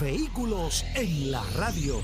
Vehículos en la radio.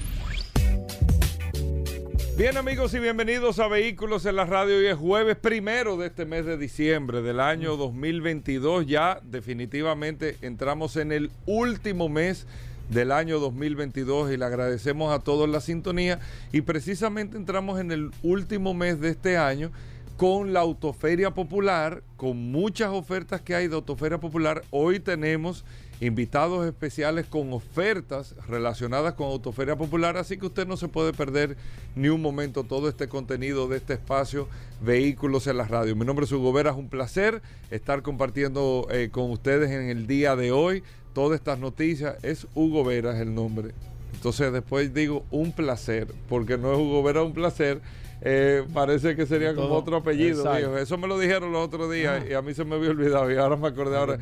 Bien amigos y bienvenidos a Vehículos en la Radio. Hoy es jueves primero de este mes de diciembre del año 2022. Ya definitivamente entramos en el último mes del año 2022 y le agradecemos a todos la sintonía y precisamente entramos en el último mes de este año con la Autoferia Popular, con muchas ofertas que hay de Autoferia Popular. Hoy tenemos invitados especiales con ofertas relacionadas con Autoferia Popular, así que usted no se puede perder ni un momento todo este contenido de este espacio Vehículos en la Radio. Mi nombre es Hugo Vera, es un placer estar compartiendo eh, con ustedes en el día de hoy todas estas noticias. Es Hugo Vera es el nombre. Entonces después digo un placer, porque no es Hugo Vera un placer eh, parece que sería como otro apellido. Eso me lo dijeron los otros días y a mí se me había olvidado y ahora me acordé ahora.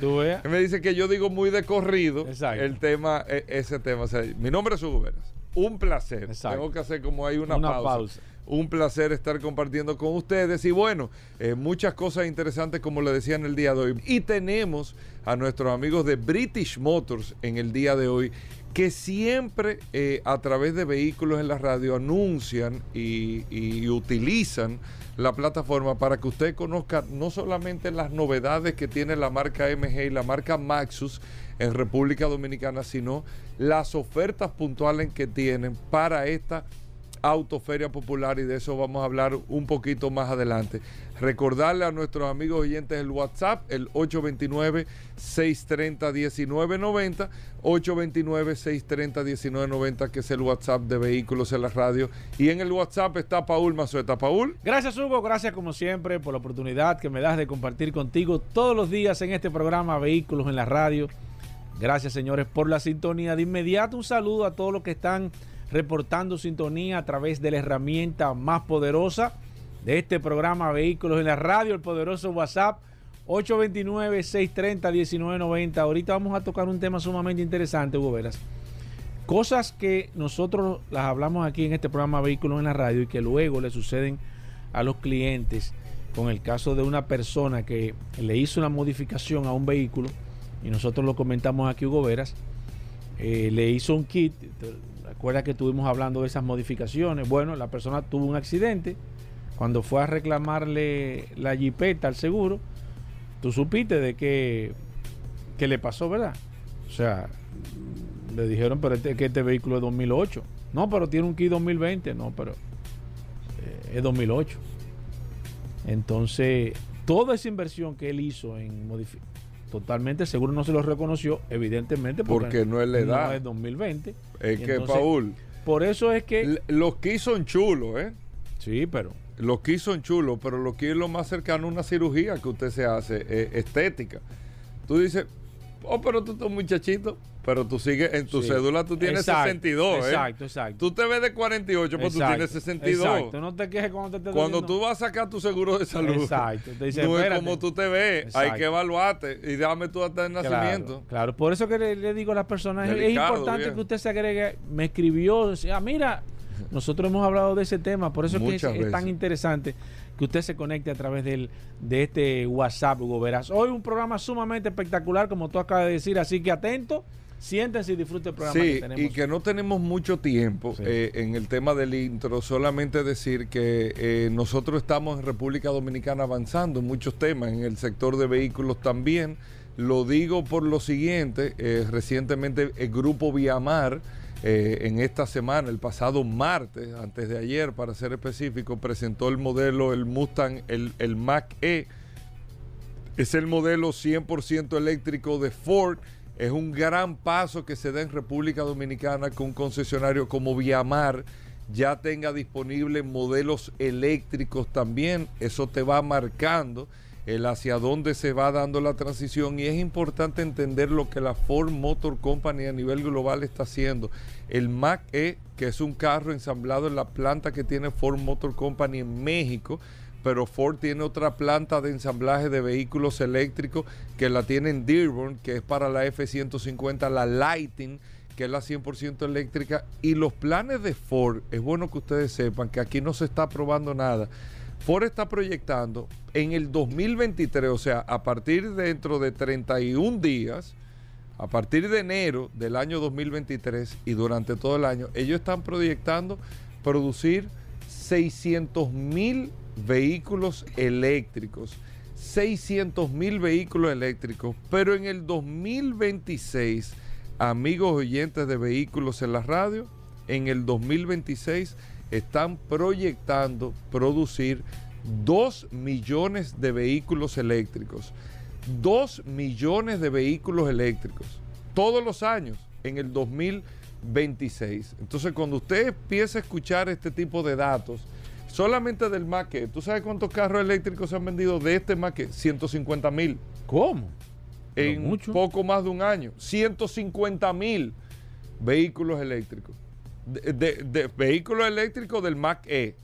Me dice que yo digo muy de corrido el tema, e, ese tema. mi nombre es Hugo Veras. Un placer. Tengo que hacer como hay una, pausa. Un placer estar compartiendo con ustedes y bueno, eh, muchas cosas interesantes como le decía en el día de hoy. Y tenemos a nuestros amigos de British Motors en el día de hoy que siempre eh, a través de vehículos en la radio anuncian y, utilizan la plataforma para que usted conozca no solamente las novedades que tiene la marca MG y la marca Maxus en República Dominicana, sino las ofertas puntuales que tienen para esta Autoferia Popular y de eso vamos a hablar un poquito más adelante. Recordarle a nuestros amigos oyentes el WhatsApp, el 829-630-1990, 829-630-1990, que es el WhatsApp de Vehículos en la Radio. Y en el WhatsApp está Paul Mazueta. Paul. Gracias, Hugo. Gracias, como siempre, por la oportunidad que me das de compartir contigo todos los días en este programa Vehículos en la Radio. Gracias, señores, por la sintonía. De inmediato, un saludo a todos los que están reportando sintonía a través de la herramienta más poderosa de este programa Vehículos en la Radio, el poderoso WhatsApp 829-630-1990. Ahorita vamos a tocar un tema sumamente interesante, Hugo Veras. Cosas que nosotros las hablamos aquí en este programa Vehículos en la Radio y que luego le suceden a los clientes con el caso de una persona que le hizo una modificación a un vehículo y nosotros lo comentamos aquí, Hugo Veras, eh, le hizo un kit, recuerda que estuvimos hablando de esas modificaciones, bueno, la persona tuvo un accidente, cuando fue a reclamarle la jipeta al seguro, tú supiste de qué, qué le pasó, ¿verdad? O sea, le dijeron, pero este, que este vehículo es 2008. No, pero tiene un kit 2020. No, pero eh, es 2008. Entonces, toda esa inversión que él hizo en totalmente seguro no se lo reconoció, evidentemente, porque, no es la edad. No es 2020. Es que, Paul. Por eso es que. Los kits son chulos, ¿eh? Sí, pero los kits son chulos, pero lo que es lo más cercano a una cirugía que usted se hace, eh, estética. Tú dices, oh, pero tú estás muchachito, pero tú sigues, en tu cédula tú tienes 62, ¿eh? Exacto, exacto. Tú te ves de 48, pero tú tienes 62. Exacto, no te quejes cuando te Cuando tú vas a sacar tu seguro de salud. Exacto. Te dice, no es como tú te ves, hay que evaluarte y dame tú hasta el nacimiento. Claro, por eso que le, digo a las personas, es importante que usted se agregue, me escribió, decía, mira, nosotros hemos hablado de ese tema, por eso es que es, tan interesante que usted se conecte a través del, de este WhatsApp, Hugo Verás. Hoy un programa sumamente espectacular, como tú acabas de decir, así que atento. Siéntense y disfruten el programa sí, y que no tenemos mucho tiempo eh, en el tema del intro, solamente decir que eh, nosotros estamos en República Dominicana avanzando en muchos temas, en el sector de vehículos también. Lo digo por lo siguiente, eh, recientemente el grupo Viamar en esta semana, el pasado martes, antes de ayer para ser específico, presentó el modelo, el Mustang, el, el Mac E. Es el modelo 100% eléctrico de Ford. Es un gran paso que se da en República Dominicana con un concesionario como Viamar ya tenga disponibles modelos eléctricos también. Eso te va marcando el hacia dónde se va dando la transición y es importante entender lo que la Ford Motor Company a nivel global está haciendo. El Mac E, que es un carro ensamblado en la planta que tiene Ford Motor Company en México, pero Ford tiene otra planta de ensamblaje de vehículos eléctricos que la tiene en Dearborn, que es para la F-150, la Lighting, que es la 100% eléctrica. Y los planes de Ford, es bueno que ustedes sepan que aquí no se está probando nada. Ford está proyectando en el 2023, o sea, a partir de dentro de 31 días, a partir de enero del año 2023 y durante todo el año, ellos están proyectando producir 600 mil vehículos eléctricos. 600 mil vehículos eléctricos, pero en el 2026, amigos oyentes de vehículos en la radio, en el 2026 están proyectando producir 2 millones de vehículos eléctricos. 2 millones de vehículos eléctricos todos los años en el 2026. Entonces, cuando usted empieza a escuchar este tipo de datos, solamente del Maque, ¿tú sabes cuántos carros eléctricos se han vendido de este Maque? 150 mil. ¿Cómo? En mucho. poco más de un año. 150 mil vehículos eléctricos. De, de- de vehículos eléctricos del Mac E.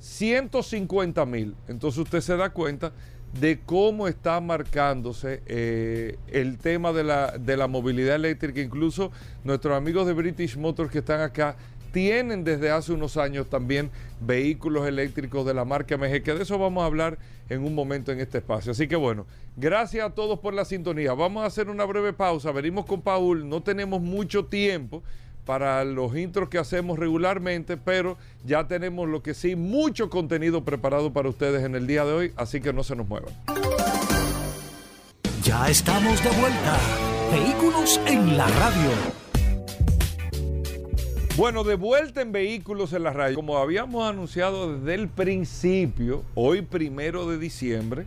150 mil. Entonces usted se da cuenta de cómo está marcándose eh, el tema de la, de la movilidad eléctrica. Incluso nuestros amigos de British Motors que están acá tienen desde hace unos años también vehículos eléctricos de la marca MG, que de eso vamos a hablar en un momento en este espacio. Así que bueno, gracias a todos por la sintonía. Vamos a hacer una breve pausa. Venimos con Paul, no tenemos mucho tiempo para los intros que hacemos regularmente, pero ya tenemos lo que sí, mucho contenido preparado para ustedes en el día de hoy, así que no se nos muevan. Ya estamos de vuelta. Vehículos en la radio. Bueno, de vuelta en Vehículos en la Radio. Como habíamos anunciado desde el principio, hoy primero de diciembre,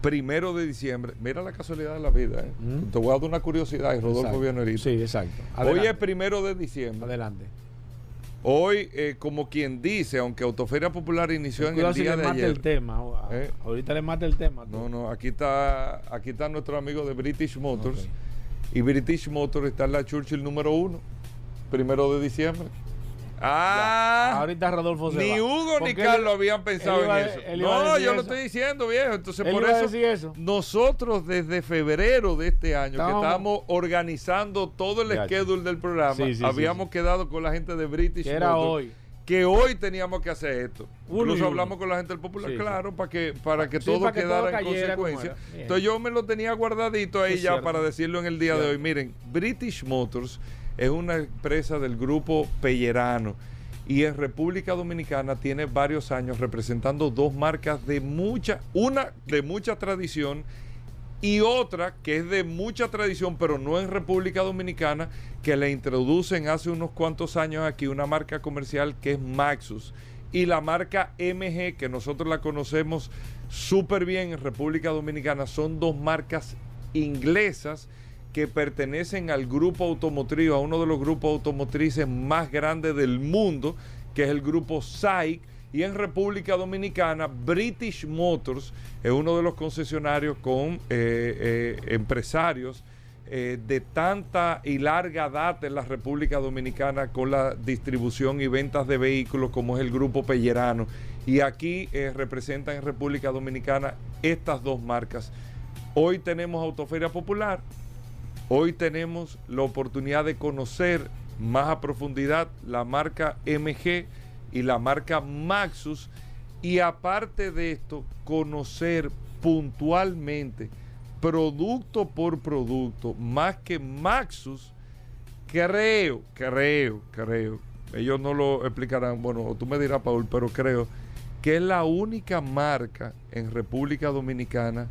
primero de diciembre, mira la casualidad de la vida, ¿eh? Mm. te voy a dar una curiosidad y Rodolfo ahorita. Sí, exacto. Hoy es primero de diciembre. Adelante. Hoy, eh, como quien dice, aunque Autoferia Popular inició en el si día le de mate ayer. el tema. Eh. Ahorita le mate el tema. No, no, aquí está, aquí está nuestro amigo de British Motors. Y British Motors está en la Churchill número uno, primero de diciembre. Ah, Ahorita Rodolfo se ni va. Hugo ni Carlos él- habían pensado él iba en eso. él iba a No, yo lo estoy diciendo, viejo. Entonces, por eso, nosotros desde febrero de este año, que estábamos organizando todo el Ya. schedule del programa, Sí, sí, sí, habíamos quedado con la gente de British Que era Motors, hoy. que hoy teníamos que hacer esto. Uno y Incluso hablamos con la gente del Popular, claro, para que para que todo para que quedara todo en consecuencia. era. Entonces yo me lo tenía guardadito ahí ya cierto. para decirlo en el día de hoy. Miren, British Motors es una empresa del grupo Pellerano y en República Dominicana tiene varios años representando dos marcas de mucha, una de mucha tradición y otra que es de mucha tradición, pero no en República Dominicana, que le introducen hace unos cuantos años aquí una marca comercial que es Maxus. Y la marca MG, que nosotros la conocemos súper bien en República Dominicana, son dos marcas inglesas que pertenecen al grupo automotriz, a uno de los grupos automotrices más grandes del mundo, que es el grupo SAIC. Y en República Dominicana, British Motors es uno de los concesionarios con eh, eh, empresarios eh, de tanta y larga data en la República Dominicana con la distribución y ventas de vehículos como es el Grupo Pellerano. Y aquí representan en República Dominicana estas dos marcas. Hoy tenemos Autoferia Popular, hoy tenemos la oportunidad de conocer más a profundidad la marca MG y la marca Maxus. Y aparte de esto conocer puntualmente producto por producto más que Maxus creo creo creo ellos no lo explicarán bueno tú me dirás Paul pero creo que es la única marca en República Dominicana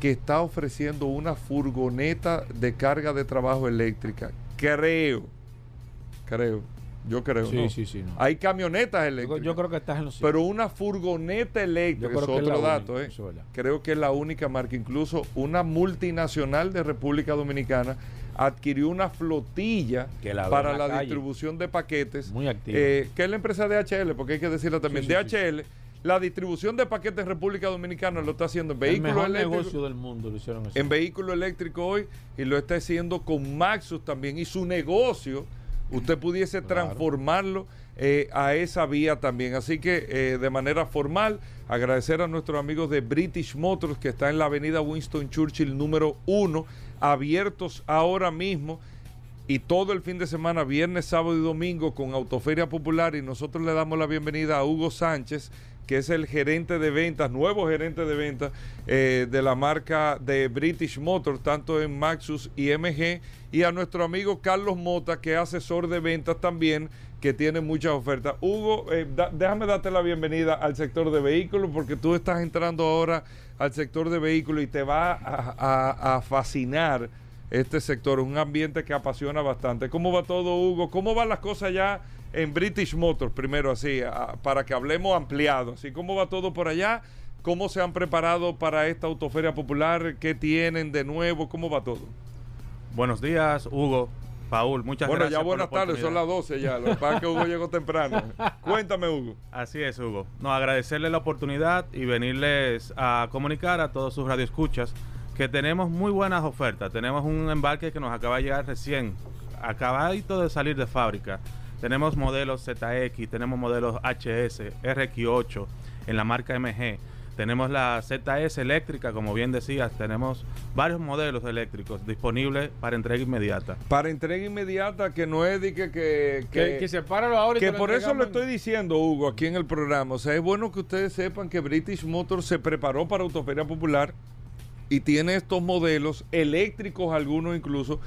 que está ofreciendo una furgoneta de carga de trabajo eléctrica creo creo yo creo Sí, ¿no? sí, sí, no. hay camionetas eléctricas yo creo que estás en los pero una furgoneta eléctrica, es otro dato, única, ¿eh? Creo que es la única marca, incluso una multinacional de República Dominicana adquirió una flotilla la para la, distribución de paquetes, Muy activa. eh, que es la empresa DHL, porque hay que decirlo también, Sí, sí, sí. La distribución de paquetes en República Dominicana lo está haciendo en El vehículos mejor eléctricos. negocio del mundo lo hicieron así. En vehículo eléctrico hoy y lo está haciendo con Maxus también. Y su negocio, usted pudiese Claro. transformarlo eh, a esa vía también. Así que eh, de manera formal, agradecer a nuestros amigos de British Motors que está en la avenida Winston Churchill número 1, abiertos ahora mismo y todo el fin de semana, viernes, sábado y domingo con Autoferia Popular y nosotros le damos la bienvenida a Hugo Sánchez, que es el gerente de ventas, nuevo gerente de ventas eh, de la marca de British Motors, tanto en Maxus y MG, y a nuestro amigo Carlos Mota, que es asesor de ventas también, que tiene muchas ofertas. Hugo, eh, déjame darte la bienvenida al sector de vehículos, porque tú estás entrando ahora al sector de vehículos y te va a- a- a fascinar este sector, un ambiente que apasiona bastante. ¿Cómo va todo, Hugo? ¿Cómo van las cosas ya en British Motors? Primero, así, a- para que hablemos ampliado. Así, ¿cómo va todo por allá? ¿Cómo se han preparado para esta autoferia popular? ¿Qué tienen de nuevo? ¿Cómo va todo? Buenos días, Hugo, Paul, muchas bueno, gracias. ya por buenas tardes, son las oportunidad. 12 ya. Lo que pasa es que Hugo llegó temprano. Cuéntame, Hugo. Así es, Hugo. No, agradecerle la oportunidad y venirles a comunicar a todos sus radioescuchas que tenemos muy buenas ofertas. Tenemos un embarque que nos acaba de llegar recién, acabadito de salir de fábrica. Tenemos modelos ZX, tenemos modelos HS, RX8 en la marca MG. Tenemos la ZS eléctrica, como bien decías, tenemos varios modelos eléctricos disponibles para entrega inmediata. Para entrega inmediata, que no es de que... que, que, que sepáralo ahora y Que lo por eso lo estoy diciendo, Hugo, aquí en el programa. O sea, es bueno que ustedes sepan que British Motors se preparó para Autoferia Popular y tiene estos modelos eléctricos, algunos incluso,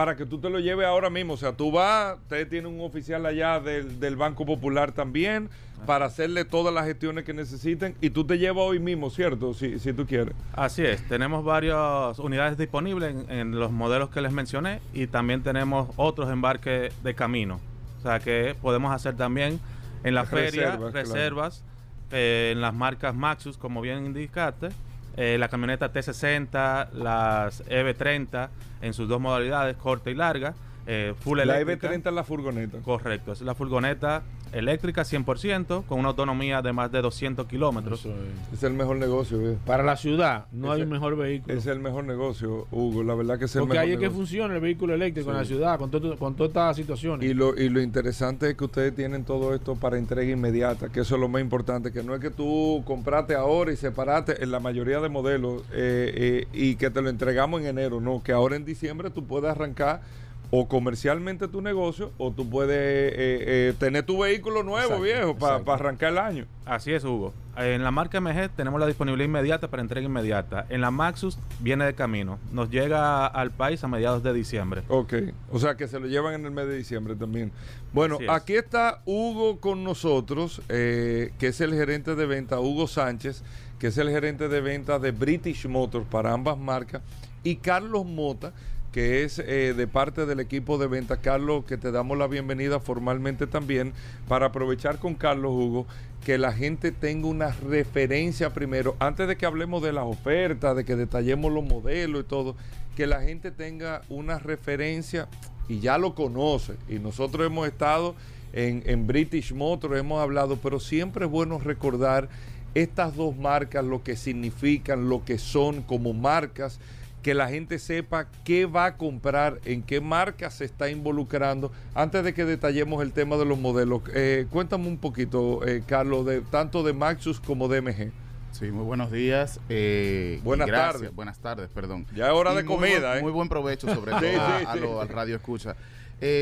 para que tú te lo lleves ahora mismo. O sea, tú vas, ustedes tienen un oficial allá del, del Banco Popular también, para hacerle todas las gestiones que necesiten y tú te llevas hoy mismo, ¿cierto? Si, si tú quieres. Así es, tenemos varias unidades disponibles en, en los modelos que les mencioné y también tenemos otros embarques de camino. O sea que podemos hacer también en la feria Reservas, claro. reservas eh, en las marcas Maxus, como bien indicaste, eh, la camioneta T60, las EV30 en sus dos modalidades, corta y larga, eh, full La eléctrica. EV30 es la furgoneta. Correcto, es la furgoneta eléctrica 100% con una autonomía de más de 200 kilómetros. Eso es. Es el mejor negocio, ¿ves? Para la ciudad no hay un mejor vehículo. Es el mejor negocio, Hugo. La verdad que es el Porque mejor ahí es que funciona el vehículo eléctrico en la ciudad, con, todo- con todas estas situaciones. Y lo, y lo interesante es que ustedes tienen todo esto para entrega inmediata, que eso es lo más importante, que no es que tú compraste ahora y separaste en la mayoría de modelos eh, eh, y que te lo entregamos en enero, no, que ahora en diciembre tú puedes arrancar o comercialmente tu negocio o tú puedes eh, eh, tener tu vehículo nuevo, Exacto, viejo, para exacto. arrancar el año. Así es, Hugo. En la marca MG tenemos la disponibilidad inmediata para entrega inmediata. En la Maxus viene de camino. Nos llega al país a mediados de diciembre. Ok, o sea que se lo llevan en el mes de diciembre también. Bueno, es. aquí está Hugo con nosotros, eh, que es el gerente de venta, Hugo Sánchez, que es el gerente de venta de British Motors para ambas marcas, y Carlos Mota, que es eh, de parte del equipo de venta. Carlos, que te damos la bienvenida formalmente también, para aprovechar con Carlos Hugo, que la gente tenga una referencia primero, antes de que hablemos de las ofertas, de que detallemos los modelos y todo, que la gente tenga una referencia y ya lo conoce. Y nosotros hemos estado en, en British Motors, hemos hablado, pero siempre es bueno recordar estas dos marcas, lo que significan, lo que son como marcas, que la gente sepa qué va a comprar, en qué marca se está involucrando, antes de que detallemos el tema de los modelos. Eh, cuéntame un poquito, eh, Carlos, de tanto de Maxus como de MG. Sí, muy buenos días. eh, Buenas tardes. Buenas tardes, perdón. Ya es hora Y de muy comida, buen- ¿eh? Muy buen provecho, sobre todo Sí, a, sí, a sí. lo- al radio escucha.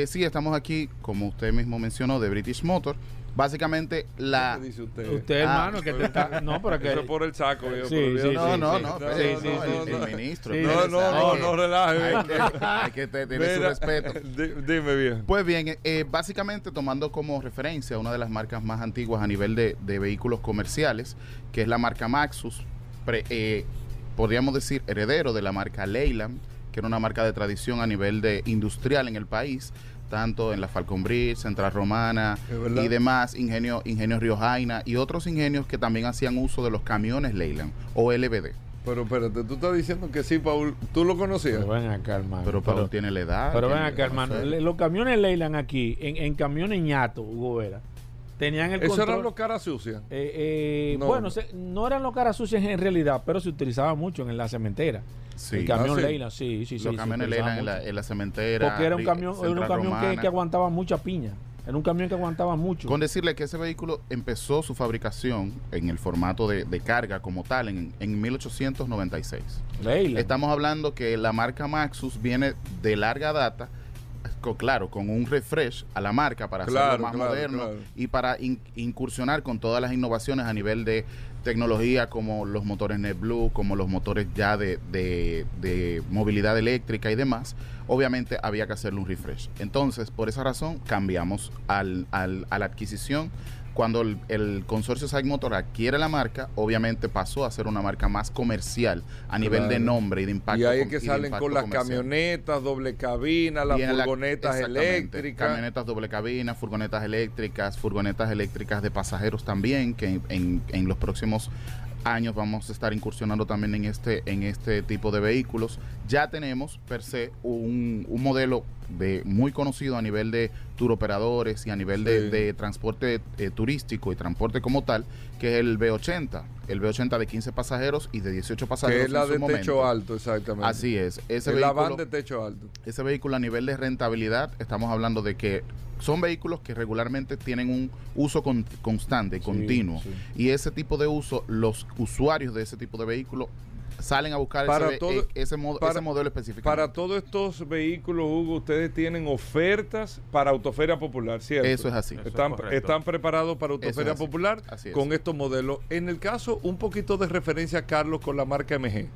Sí, estamos aquí, como usted mismo mencionó, de British Motor. Básicamente, la. ¿Qué dice usted? Usted, Ah, hermano, que te está. No, pero que. Eso es por el saco, Sí. No, sí, no, sí. no, Sí, pero sí, no, sí, el, sí, el no. ministro. Sí, No, no, hay no, que- no relaje. Hay que, hay que te- tener su respeto. di- dime bien. Pues bien, eh, básicamente tomando como referencia una de las marcas más antiguas a nivel de, de vehículos comerciales, que es la marca Maxus, pre- eh, podríamos decir heredero de la marca Leyland, que era una marca de tradición a nivel de industrial en el país, tanto en la Falcon Bridge, Central Romana y demás, Ingenio, Ingenio Río Jaina y otros ingenios que también hacían uso de los camiones Leyland o LBD. Pero espérate, tú estás diciendo que sí, Paul. ¿Tú lo conocías? Pero ven acá, hermano. Pero Pablo tiene la edad. Pero ven acá, no hermano. Los camiones Leyland aquí, en, en camiones ñato, Hugo Vera, tenían el Eso control. eran los caras sucias. Eh, eh, No. Bueno, se- no eran los caras sucias en realidad, pero se utilizaba mucho en la cementera. Sí. El camión Ah, sí. Leyland, sí, sí, sí. los camiones Leyland en la, mucho. en la cementera. Porque era un camión, era un camión que, aguantaba mucha piña. Era un camión que aguantaba mucho. Con decirle que ese vehículo empezó su fabricación en el formato de, de carga como tal en, en 1896. Leyland. Estamos hablando que la marca Maxus viene de larga data, claro, con un refresh a la marca para Claro, hacerlo más claro, moderno claro. y para in- incursionar con todas las innovaciones a nivel de tecnología como los motores NetBlue, como los motores ya de, de- de movilidad eléctrica y demás, obviamente había que hacerle un refresh. Entonces, por esa razón, cambiamos al- al- a la adquisición. Cuando el, el consorcio SAIC Motor adquiere la marca, obviamente pasó a ser una marca más comercial a nivel de nombre y de impacto. Y ahí es que salen con las comercial. camionetas, doble cabina, las la- furgonetas exactamente, eléctricas. Camionetas doble cabina, furgonetas eléctricas, furgonetas eléctricas de pasajeros también, que en, en- en los próximos años vamos a estar incursionando también en este, en este tipo de vehículos. Ya tenemos per se un, un modelo de muy conocido a nivel de tour operadores y a nivel de, Sí. de transporte eh, turístico y transporte como tal, que es el B80. El B80 de 15 pasajeros y de 18 pasajeros. que es la en su de momento. techo alto, exactamente. Así es. Ese es la vehículo, van de techo alto. ese vehículo a nivel de rentabilidad, estamos hablando de que son vehículos que regularmente tienen un uso con- constante, continuo. sí. Y ese tipo de uso, los usuarios de ese tipo de vehículo salen a buscar Para ese, ve- todo- ese, mo- para- ese modelo específicamente. Para todos estos vehículos, Hugo, ustedes tienen ofertas para Autoferia Popular, ¿cierto? Eso es así. Eso es Están, están preparados para Autoferia es así. Popular Así es. con estos modelos. En el caso, un poquito de referencia, Carlos, con la marca MG.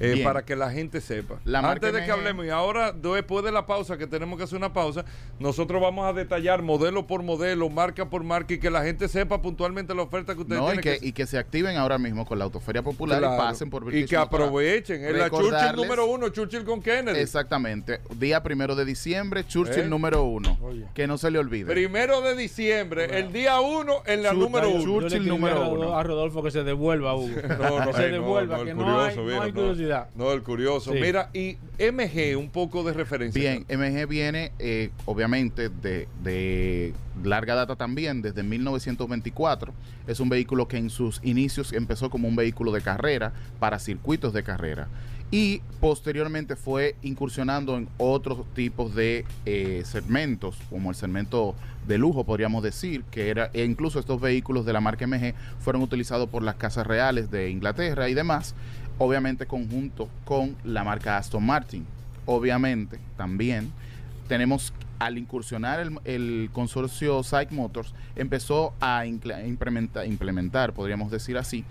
Eh, para que la gente sepa. La Antes de que hablemos, y ahora después de la pausa, que tenemos que hacer una pausa, nosotros vamos a detallar modelo por modelo, marca por marca, y que la gente sepa puntualmente la oferta que ustedes No, y tienen que, y que se activen ahora mismo con la Autoferia Popular Claro. y pasen por y British que Motor a- aprovechen. Es la Churchill número uno, Churchill con Kennedy. Exactamente. Día primero de diciembre, Churchill ¿Eh? número uno. Oye. Que no se le olvide. Primero de diciembre, el día uno en la Chur- número uno. Churchill número a Rodolfo- uno. a Rodolfo que se devuelva, Hugo. No, no, que se no, devuelva, no, que no curioso, hay, no mira, hay curiosidad. No, el curioso. Sí. Mira, y MG, un poco de referencia. Bien, MG viene eh, obviamente de, de larga data también, desde 1924. Es un vehículo que en sus inicios empezó como un vehículo de carrera para circuitos de carrera y posteriormente fue incursionando en otros tipos de eh, segmentos, como el segmento de lujo, podríamos decir, que era, e incluso estos vehículos de la marca MG fueron utilizados por las casas reales de Inglaterra y demás, obviamente conjunto con la marca Aston Martin. Obviamente también tenemos al incursionar el, el consorcio Psych Motors, empezó a implementar, implementar, podríamos decir así,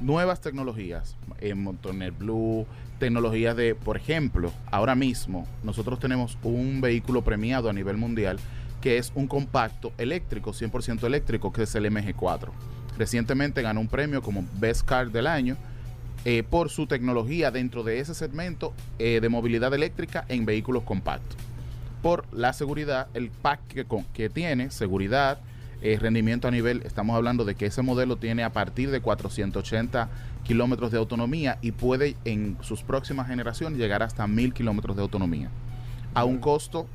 nuevas tecnologías, en Motonet Blue, tecnologías de, por ejemplo, ahora mismo nosotros tenemos un vehículo premiado a nivel mundial que es un compacto eléctrico, 100% eléctrico, que es el MG4. Recientemente ganó un premio como Best Car del año eh, por su tecnología dentro de ese segmento eh, de movilidad eléctrica en vehículos compactos. Por la seguridad, el pack que, con- que tiene, seguridad, eh, rendimiento a nivel, estamos hablando de que ese modelo tiene a partir de 480 kilómetros de autonomía y puede en sus próximas generaciones llegar hasta 1000 kilómetros de autonomía. A un costo,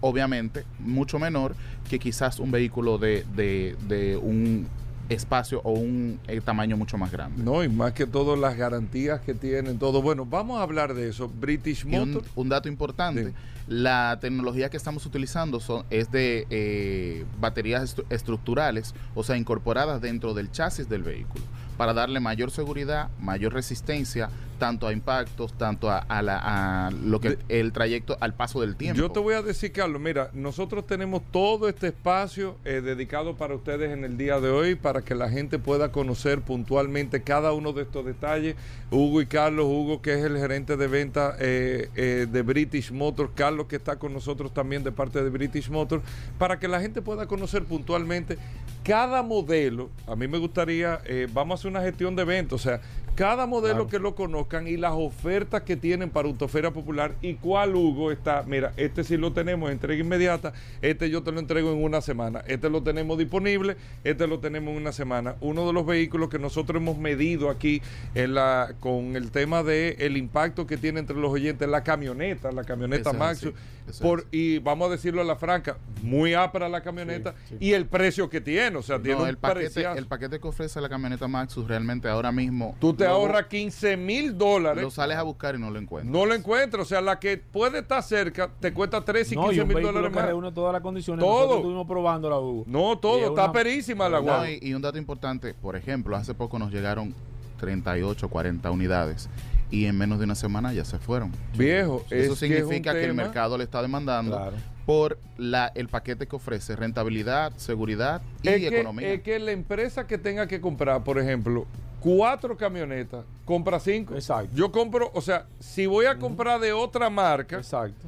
obviamente, mucho menor que quizás un vehículo de, de- de un espacio o un eh, tamaño mucho más grande. No, y más que todo las garantías que tienen, todo. Bueno, vamos a hablar de eso. British un, Motor. un dato importante, Sí. La tecnología que estamos utilizando son, es de eh, baterías estru- estructurales, o sea, incorporadas dentro del chasis del vehículo, para darle mayor seguridad, mayor resistencia, tanto a impactos, tanto a, a la- a lo que el trayecto al paso del tiempo. Yo te voy a decir, Carlos, mira, nosotros tenemos todo este espacio eh, dedicado para ustedes en el día de hoy, para que la gente pueda conocer puntualmente cada uno de estos detalles. Hugo y Carlos, Hugo que es el gerente de venta eh, de British Motors, Carlos que está con nosotros también de parte de British Motors, para que la gente pueda conocer puntualmente cada modelo. A mí me gustaría, eh, vamos a hacer una gestión de eventos, o sea, cada modelo Claro. que lo conozcan y las ofertas que tienen para Autoferia Popular y cuál Hugo está, mira, este sí lo tenemos, entrega inmediata, este yo te lo entrego en una semana, este lo tenemos disponible, este lo tenemos en una semana. Uno de los vehículos que nosotros hemos medido aquí en la, con el tema de el impacto que tiene entre los oyentes, la camioneta, la camioneta Maxus, por, y vamos a decirlo a la franca, muy ápera la camioneta y el precio que tiene, o sea, tiene un el, paquete, el paquete que ofrece la camioneta Maxus realmente ahora mismo. Tú te ahorras 15 mil dólares. Lo sales a buscar y no lo encuentras. No lo encuentras. O sea, la que puede estar cerca te cuesta 13 y No, y 15 un mil dólares más. reúne todas las condiciones. Todo. Nosotros estuvimos probando la Hugo. No, todo. es Está una- perísima la No, guagua. y, y un dato importante, por ejemplo, hace poco nos llegaron 38, 40 unidades y en menos de una semana ya se fueron. Viejo, Eso es que es significa que, el tema- mercado le está demandando Claro. por la, el paquete que ofrece rentabilidad, seguridad y Es que, economía. es que la empresa que tenga que comprar, por ejemplo, cuatro camionetas, compra cinco. Exacto. Yo compro, o sea, si voy a comprar de otra marca, Exacto.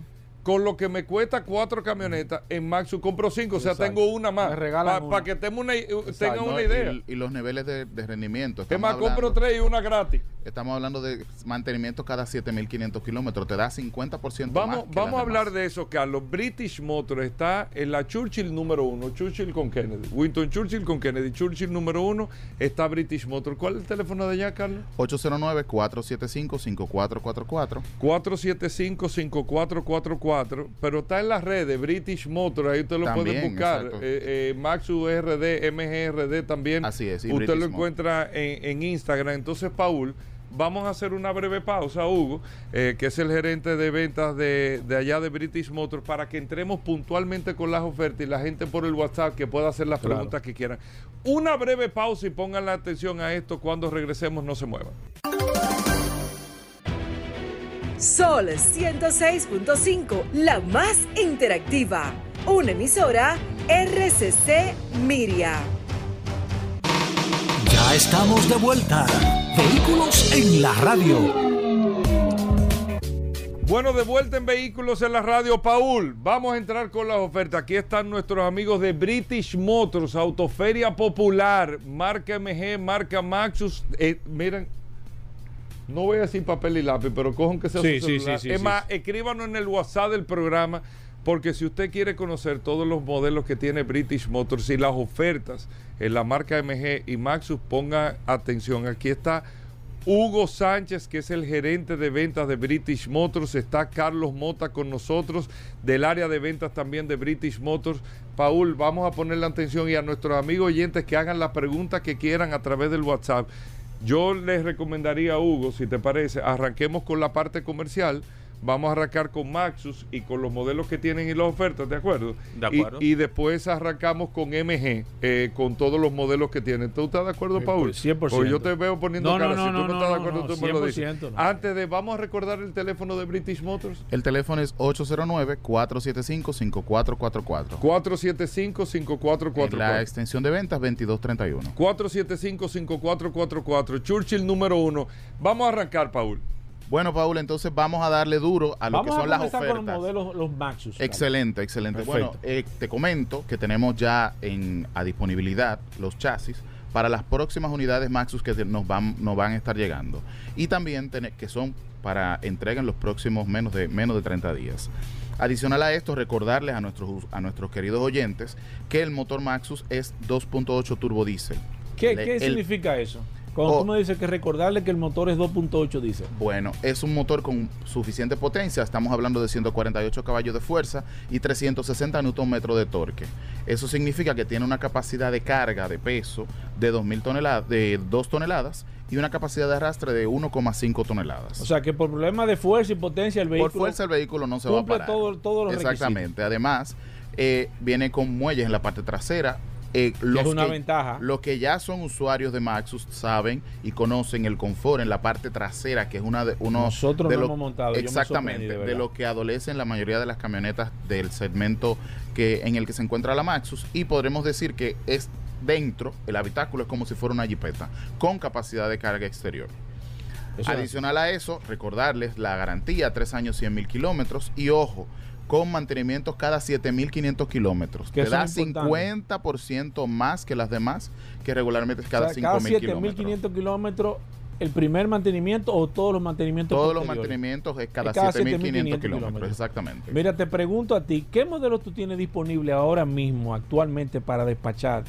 Con lo que me cuesta cuatro camionetas, en Maxus compro cinco. O sea, tengo una más. Para que tengan una, Exacto. una idea. Y, y los niveles de, de rendimiento. es más, compro tres y una gratis. Estamos hablando de mantenimiento cada 7.500 kilómetros. Te da 50% Vamos, más. vamos a hablar demás. de eso, Carlos. British Motors está en la Churchill número uno, Churchill con Kennedy. Winston Churchill con Kennedy. Churchill número uno está British Motors. ¿Cuál es el teléfono de allá, Carlos? 809-475-5444. 475-5444. Pero está en las redes, British Motors. Ahí usted lo puede buscar. Eh, eh, RD, MGRD también. Así es, y Usted British lo encuentra en, en Instagram. Entonces, Paul. Vamos a hacer una breve pausa, Hugo, eh, que es el gerente de ventas de, de allá de British Motors, para que entremos puntualmente con las ofertas y la gente por el WhatsApp que pueda hacer las Claro. preguntas que quieran. Una breve pausa y pongan la atención a esto. Cuando regresemos, no se muevan. Sol 106.5, la más interactiva. Una emisora RCC Miria. Ya estamos de vuelta. Vehículos en la radio. Bueno, de vuelta en Vehículos en la Radio, Paul. Vamos a entrar con las ofertas. Aquí están nuestros amigos de British Motors, Autoferia Popular, marca MG, marca Maxus. Eh, miren, no voy a decir papel y lápiz, pero cojan que sea Sí, su sí, celular. sí, sí, es más, escríbanos en el WhatsApp del programa, porque si usted quiere conocer todos los modelos que tiene British Motors y las ofertas en la marca MG y Maxus, ponga atención. Aquí está Hugo Sánchez, que es el gerente de ventas de British Motors. Está Carlos Mota con nosotros, del área de ventas también de British Motors. Paul, vamos a ponerle atención y a nuestros amigos oyentes que hagan las preguntas que quieran a través del WhatsApp. Yo les recomendaría Hugo, si te parece, arranquemos con la parte comercial. Vamos a arrancar con Maxus y con los modelos que tienen y las ofertas, ¿de acuerdo? De Y- acuerdo. Y, después arrancamos con MG, eh, con todos los modelos que tienen. ¿Tú estás de acuerdo, Sí, Paul? pues, 100%. Porque yo te veo poniendo No, cara. no, si tú no, no, no, estás de acuerdo, no, tú me lo dices. 100% no. Antes de, vamos a recordar el teléfono de British Motors. El teléfono es 809-475-5444. 475-5444. La extensión de ventas 2231. 475-5444. Churchill número uno. Vamos a arrancar, Paul. Bueno, Paul, entonces vamos a darle duro a lo Vamos que son a las ofertas. con los modelos, los Maxus. Excelente, excelente. Perfecto. Bueno, eh, te comento que tenemos ya en, a disponibilidad los chasis para las próximas unidades Maxus que nos van, nos van a estar llegando. Y también tene- que son para entrega en los próximos menos de, menos de 30 días. Adicional a esto, recordarles a nuestros, a nuestros queridos oyentes que el motor Maxus es 2.8 turbo diésel. ¿Qué, Le- qué el- significa eso? Cuando Oh. tú me dices que recordarle que el motor es 2.8 dice. Bueno, es un motor con suficiente potencia, estamos hablando de 148 caballos de fuerza y 360 Nm de torque. Eso significa que tiene una capacidad de carga de peso de 2000 toneladas, de 2 toneladas y una capacidad de arrastre de 1,5 toneladas. O sea que por problemas de fuerza y potencia el Por vehículo fuerza el vehículo no se va a cumple parar. todo- todos los Exactamente. Además, eh, viene con muelles en la parte trasera. Eh, los es una que- ventaja. Los que ya son usuarios de Maxus saben y conocen el confort en la parte trasera, que es una de uno Nosotros de no lo- hemos montado, Exactamente, de lo que adolecen la mayoría de las camionetas del segmento que en el que se encuentra la Maxus y podremos decir que es dentro, el habitáculo es como si fuera una jipeta con capacidad de carga exterior. Eso es- Adicional a eso, recordarles la garantía, tres años, 100 mil kilómetros. Y ojo, con mantenimientos cada 7.500 kilómetros. Que Te da es importante. 50% más que las demás, que regularmente es cada o sea, cada 5.000 kilómetros. 7.500 kilómetros el primer mantenimiento o todos los mantenimientos Todos los mantenimientos es cada, cada 7.500 7.500 kilómetros. kilómetros. Exactamente. Mira, te pregunto a ti, ¿qué modelo tú tienes disponible ahora mismo, actualmente, para despachar?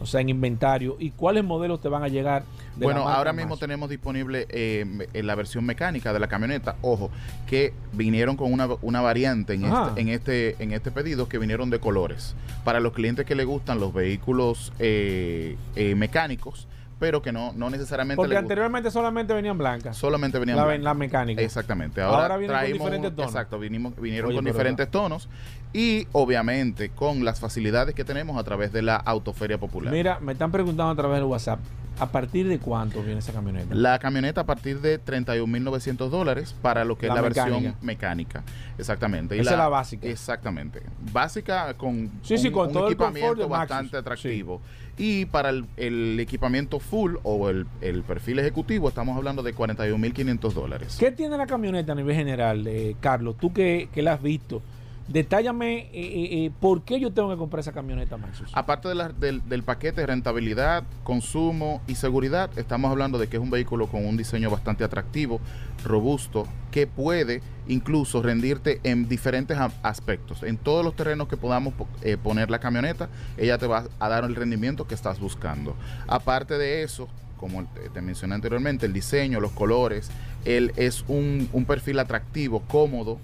O sea, en inventario. ¿Y cuáles modelos te van a llegar? de Bueno, ahora mismo tenemos disponible eh, la versión mecánica de la camioneta. Ojo, que vinieron con una, una variante en este, en, este, en este pedido que vinieron de colores. Para los clientes que les gustan los vehículos eh, eh, mecánicos, pero que no, no necesariamente Porque les anteriormente solamente venían blancas. Solamente venían la, blancas. la mecánica. Exactamente. Ahora, Ahora vienen con diferentes tonos. Exacto, vinimos, vinieron Oye, con diferentes tonos y obviamente con las facilidades que tenemos a través de la Autoferia Popular. Mira, me están preguntando a través del WhatsApp, ¿a partir de cuánto viene esa camioneta? La camioneta a partir de 31.900 dólares para lo que La es la versión mecánica. Exactamente. Y Esa es la básica. Exactamente. Básica con, Sí, sí, con todo equipamiento bastante atractivo. Y para el, el equipamiento full o el, el perfil ejecutivo estamos hablando de 41.500 dólares. ¿Qué tiene la camioneta a nivel general, eh, Carlos? Tú que, que la has visto, detállame eh, eh, eh, por qué yo tengo que comprar esa camioneta, Maxus. Aparte de la- del, paquete de rentabilidad, consumo y seguridad, estamos hablando de que es un vehículo con un diseño bastante atractivo, robusto, que puede incluso rendirte en diferentes aspectos. En todos los terrenos que podamos po- poner la camioneta, ella te va a dar el rendimiento que estás buscando. Aparte de eso, como te, mencioné anteriormente, el diseño, los colores, él es un perfil atractivo, cómodo,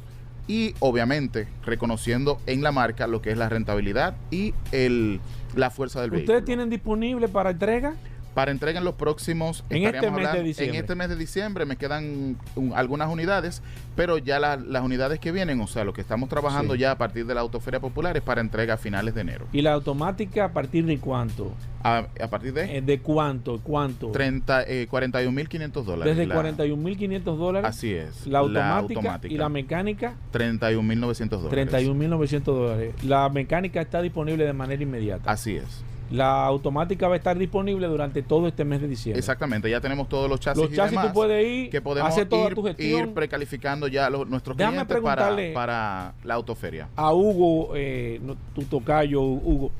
y obviamente reconociendo en la marca lo que es la rentabilidad y el, la fuerza del vehículo. ¿Ustedes tienen disponible para entrega? Para entrega en los próximos... En este mes de diciembre. En este mes de diciembre me quedan un- algunas unidades, pero ya la- las unidades que vienen, o sea, lo que estamos trabajando Sí. ya a partir de la Autoferia Popular es para entrega a finales de enero. ¿Y la automática a partir de cuánto? A, a partir de Eh, ¿De cuánto? ¿Cuánto? 30, eh, 41.500 dólares. Desde la- 41.500 dólares. Así es. La automática, y la mecánica, 31.900 dólares. 31.900 dólares. La mecánica está disponible de manera inmediata. Así es. La automática va a estar disponible durante todo este mes de diciembre. Exactamente, ya tenemos todos los chasis Los y chasis demás tú puedes ir, que podemos hacer toda ir, tu gestión. ir precalificando ya los, nuestros Déjame clientes para, preguntarle- para la autoferia. a Hugo, eh, tu tocayo, Hugo,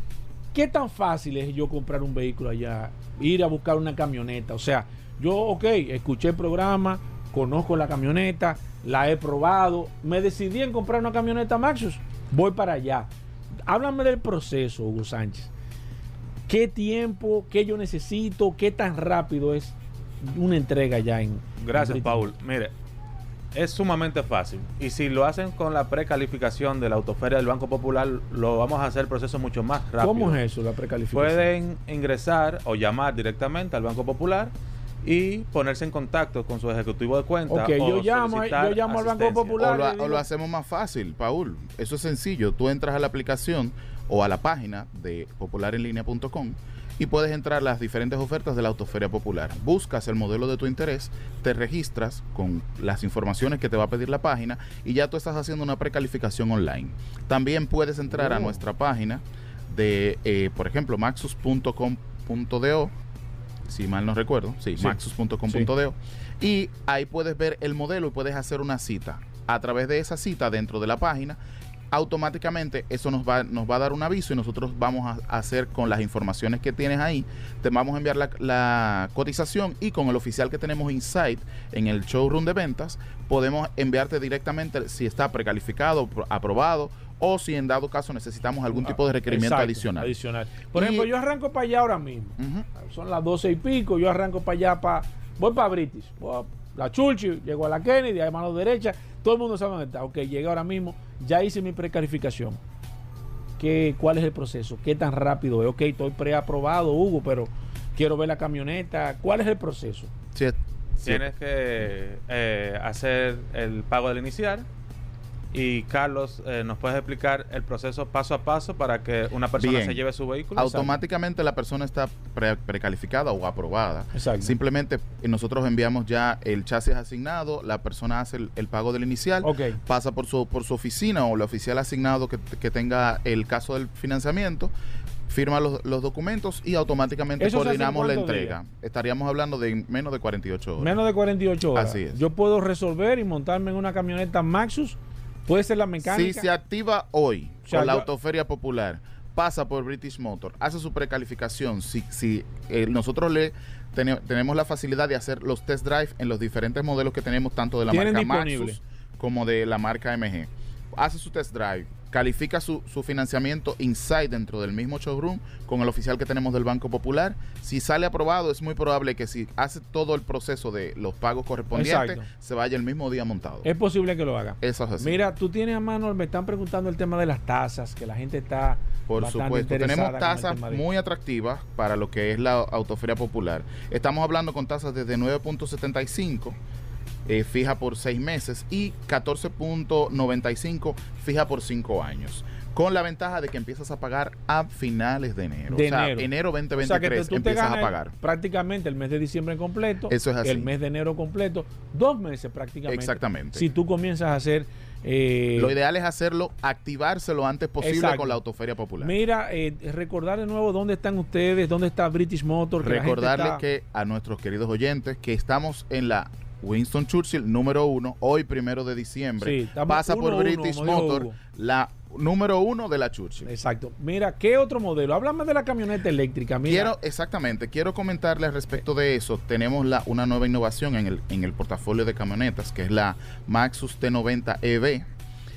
¿qué tan fácil es yo comprar un vehículo allá, ir a buscar una camioneta? O sea, yo, ok, escuché el programa, conozco la camioneta, la he probado, me decidí en comprar una camioneta Maxus, voy para allá. Háblame del proceso, Hugo Sánchez. ¿Qué tiempo, qué yo necesito, qué tan rápido es una entrega ya en... Gracias, en Paul. Mire, es sumamente fácil. Y si lo hacen con la precalificación de la autoferia del Banco Popular, lo vamos a hacer el proceso mucho más rápido. ¿Cómo es eso, la precalificación? Pueden ingresar o llamar directamente al Banco Popular y ponerse en contacto con su ejecutivo de cuenta. Ok, o yo llamo, yo llamo al Banco. Popular. O lo, o lo hacemos más fácil, Paul. Eso es sencillo. Tú entras a la aplicación o a la página de popularenlinea.com y puedes entrar a las diferentes ofertas de la Autoferia Popular. Buscas el modelo de tu interés, te registras con las informaciones que te va a pedir la página y ya tú estás haciendo una precalificación online. También puedes entrar a Oh. nuestra página de, eh, por ejemplo, maxus.com.do si mal no recuerdo, sí, Sí. maxus.com.do. Y ahí puedes ver el modelo y puedes hacer una cita. A través de esa cita dentro de la página, automáticamente eso nos va, nos va a dar un aviso y nosotros vamos a, hacer con las informaciones que tienes ahí, te vamos a enviar la, la cotización y con el oficial que tenemos Insight en el showroom de ventas, podemos enviarte directamente si está precalificado, pro- aprobado o si en dado caso necesitamos algún tipo de requerimiento Exacto, adicional. adicional. Por Y- ejemplo, yo arranco para allá ahora mismo. Son las doce y pico, yo arranco para allá, para, voy para British, voy a la Churchill, llego a la Kennedy, a mano derecha, todo el mundo sabe dónde está. Ok, llegué ahora mismo, ya hice mi precalificación. ¿Qué, ¿Cuál es el proceso? ¿Qué tan rápido es? Ok, estoy preaprobado, Hugo, pero quiero ver la camioneta. ¿Cuál es el proceso? Sí, sí. Tienes que eh, hacer el pago del inicial. Y Carlos, eh, ¿nos puedes explicar el proceso paso a paso para que una persona Bien. se lleve su vehículo? automáticamente la persona está pre- precalificada o aprobada. Exacto. Simplemente eh, nosotros enviamos ya el chasis asignado, la persona hace el, el pago del inicial, Ok. pasa por su, por su oficina o el oficial asignado que, que tenga el caso del financiamiento, firma los, los documentos y automáticamente ¿Eso se hace en coordinamos la entrega. Estaríamos hablando de menos de 48 horas. Menos de 48 horas. Así es. Yo puedo resolver y montarme en una camioneta Maxus. Puede ser la mecánica. Si se activa hoy O sea, con la yo- Autoferia Popular, pasa por British Motor, hace su precalificación. Si, si eh, nosotros le tene- tenemos la facilidad de hacer los test drive en los diferentes modelos que tenemos, tanto de la marca disponible. Maxus como de la marca MG. Hace su test drive, califica su, su financiamiento inside dentro del mismo showroom con el oficial que tenemos del Banco Popular. Si sale aprobado, es muy probable que si hace todo el proceso de los pagos correspondientes, Exacto. se vaya el mismo día montado. Es posible que lo haga. Eso es así. Mira, tú tienes a mano, me están preguntando el tema de las tasas, que la gente está Por bastante supuesto, interesada tenemos tasas de- muy atractivas para lo que es la autoferia popular. Estamos hablando con tasas desde 9.75 eh, fija por 6 meses y 14.95 fija por 5 años. Con la ventaja de que empiezas a pagar a finales de enero. De o sea, enero. enero O sea, que 2023 tú te empiezas a pagar. prácticamente el mes de diciembre completo, Eso es así. el mes de enero completo, dos meses prácticamente. Exactamente. Si tú comienzas a hacer... eh, Lo ideal es hacerlo, activarse lo antes posible Exacto. con la autoferia popular. Mira, eh, recordar de nuevo dónde están ustedes, dónde está British Motor. que Recordarles está- que a nuestros queridos oyentes que estamos en la Winston Churchill número uno, hoy primero de diciembre. Sí, pasa por uno British Motor, la número uno de la Churchill. Exacto. Mira, ¿qué otro modelo? Háblame de la camioneta eléctrica. Mira, Quiero, exactamente, quiero comentarles respecto de eso. Tenemos la, una nueva innovación en el, en el portafolio de camionetas, que es la Maxus T90 EV.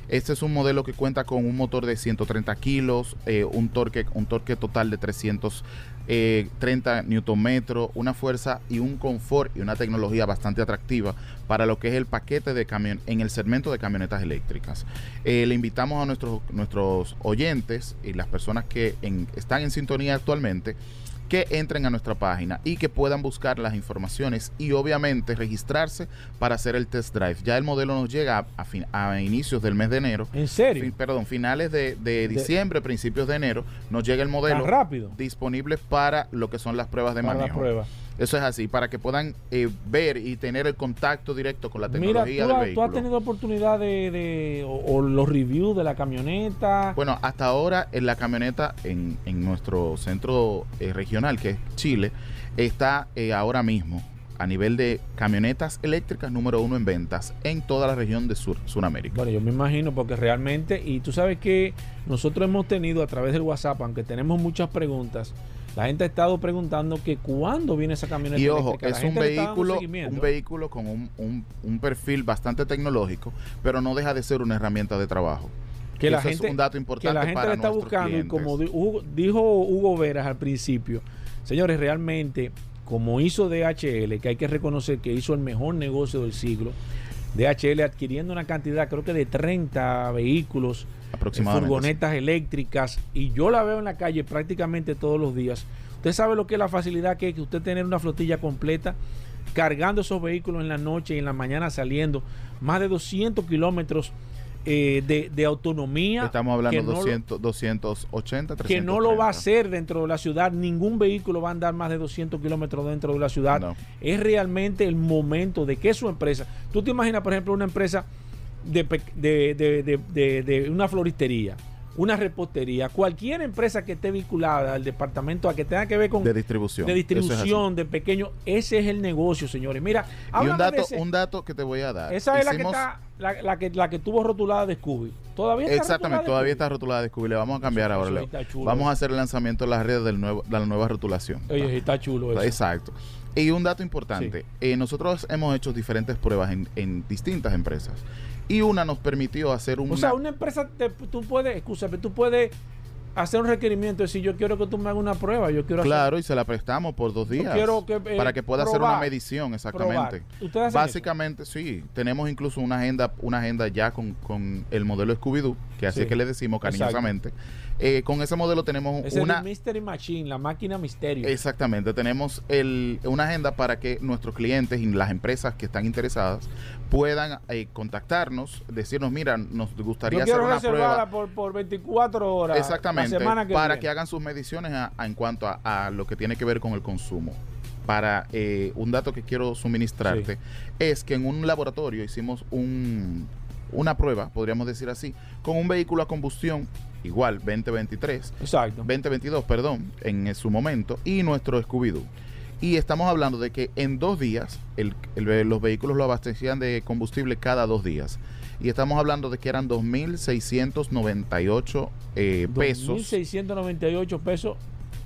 Este es un modelo que cuenta con un motor de 130 kilos, eh, un, torque, un torque total de 330 newton metro, una fuerza y un confort y una tecnología bastante atractiva para lo que es el paquete de camión en el segmento de camionetas eléctricas. Eh, le invitamos a nuestros, nuestros oyentes y las personas que están en sintonía actualmente que entren a nuestra página y que puedan buscar las informaciones y obviamente registrarse para hacer el test drive. Ya el modelo nos llega a, fin- a inicios del mes de enero. ¿en serio? Fin- perdón, finales de, de diciembre, principios de enero, nos llega el ¿Tan modelo rápido? disponible para lo que son las pruebas de Para manejo. prueba. Eso es así, para que puedan eh, ver y tener el contacto directo con la Mira, tecnología ¿tú, del has- tú vehículo. has tenido oportunidad de, de- o, o los reviews de la camioneta. Bueno, hasta ahora en la camioneta en, en nuestro centro eh, regional, que es Chile, está eh, ahora mismo a nivel de camionetas eléctricas número uno en ventas en toda la región de Sur, Sudamérica. Bueno, yo me imagino porque realmente, y tú sabes que nosotros hemos tenido a través del WhatsApp, aunque tenemos muchas preguntas, la gente ha estado preguntando que cuándo viene esa camioneta Y ojo, eléctrica. La es un vehículo, un vehículo con un, un- un perfil bastante tecnológico, pero no deja de ser una herramienta de trabajo. que la Eso gente, es un dato que importante la gente para le está buscando y como dijo Hugo Veras al principio, señores, realmente como hizo DHL, que hay que reconocer que hizo el mejor negocio del siglo, DHL adquiriendo una cantidad creo que de 30 vehículos, eh, Aproximadamente. furgonetas eléctricas y yo la veo en la calle prácticamente todos los días. Usted sabe lo que es la facilidad que es que usted tener una flotilla completa cargando esos vehículos en la noche y en la mañana saliendo más de 200 kilómetros eh, de, de autonomía. Estamos hablando que no lo- 200, 280, 330. que no lo va a hacer dentro de la ciudad. Ningún vehículo va a andar más de 200 kilómetros dentro de la ciudad. No. Es realmente el momento de que su empresa. Tú te imaginas, por ejemplo, una empresa de, de, de- de- de- de una floristería, una repostería, cualquier empresa que esté vinculada al departamento a que tenga que ver con De distribución. de es distribución, de pequeño, ese es el negocio, señores. Mira, Y un de dato, un dato que te voy a dar. esa es la que está, la, la que la que tuvo rotulada de Scooby. Todavía está Exactamente, rotulada de todavía está rotulada de Scooby. Le vamos a cambiar Eso- ahora. eso Leo. está chulo, Vamos eh. a hacer el lanzamiento en las redes del nuevo, de la nueva rotulación. Oye, está chulo eso. Exacto. Y un dato importante, eh, nosotros hemos hecho diferentes pruebas en, en distintas empresas y una nos permitió hacer un... O sea, una empresa, te- tú puedes, escúchame, tú puedes hacer un requerimiento, decir, yo quiero que tú me hagas una prueba, yo quiero hacer- Claro, y se la prestamos por dos días que, eh, para que pueda hacer una medición, exactamente. probar. ¿Ustedes hacen Básicamente, sí, tenemos incluso una agenda, una agenda ya con, con el modelo Scooby-Doo, que así Sí. es que le decimos Exacto. Eh, con ese modelo tenemos Ese una... es el Mystery Machine, la máquina misterio. Exactamente, tenemos el, una agenda para que nuestros clientes y las empresas que están interesadas puedan eh, contactarnos, decirnos, mira, nos gustaría yo hacer una prueba. por, por 24 horas. Exactamente, La que para viene. que hagan sus mediciones a- a- en cuanto a, a lo que tiene que ver con el consumo. Para eh, un dato que quiero suministrarte es que en un laboratorio hicimos un, una prueba, podríamos decir así, con un vehículo a combustión igual 2023 Exacto. 2022, perdón, en su momento, y nuestro Scooby-Doo. Y estamos hablando de que en dos días el- los vehículos lo abastecían de combustible cada dos días. Y estamos hablando de que eran 2.698 eh, pesos 2.698 pesos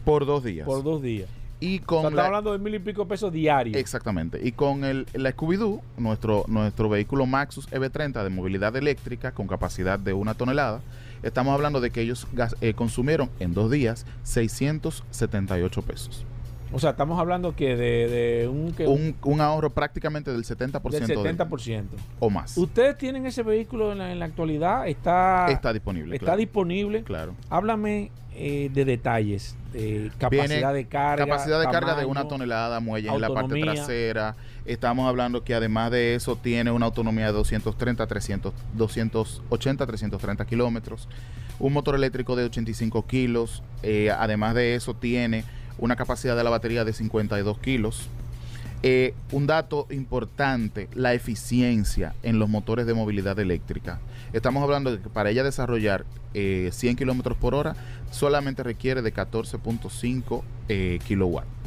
por dos días. por dos días. Y O sea, con estamos la- hablando de mil y pico pesos diarios. Exactamente. Y con el, la Scooby-Doo, nuestro, nuestro vehículo Maxus EV30 de movilidad eléctrica con capacidad de una tonelada, estamos hablando de que ellos eh, consumieron en dos días 678 pesos. O sea, estamos hablando que de, de un, que Un, un ahorro prácticamente del 70%, del de- 70%. o más. ¿Ustedes tienen ese vehículo en la, en la actualidad? ¿Está, Está disponible. está claro. disponible? Claro. Háblame eh, de detalles, de capacidad Viene de carga. Capacidad de carga de una tonelada, muelle en la parte trasera. Estamos hablando que además de eso tiene una autonomía de 230, 300, 280, 330 kilómetros. Un motor eléctrico de 85 kilos. eh, además de eso tiene una capacidad de la batería de 52 kilos. Eh, un dato importante, la eficiencia en los motores de movilidad eléctrica. Estamos hablando de que para ella desarrollar eh, 100 kilómetros por hora solamente requiere de 14.5 eh, kilowatts.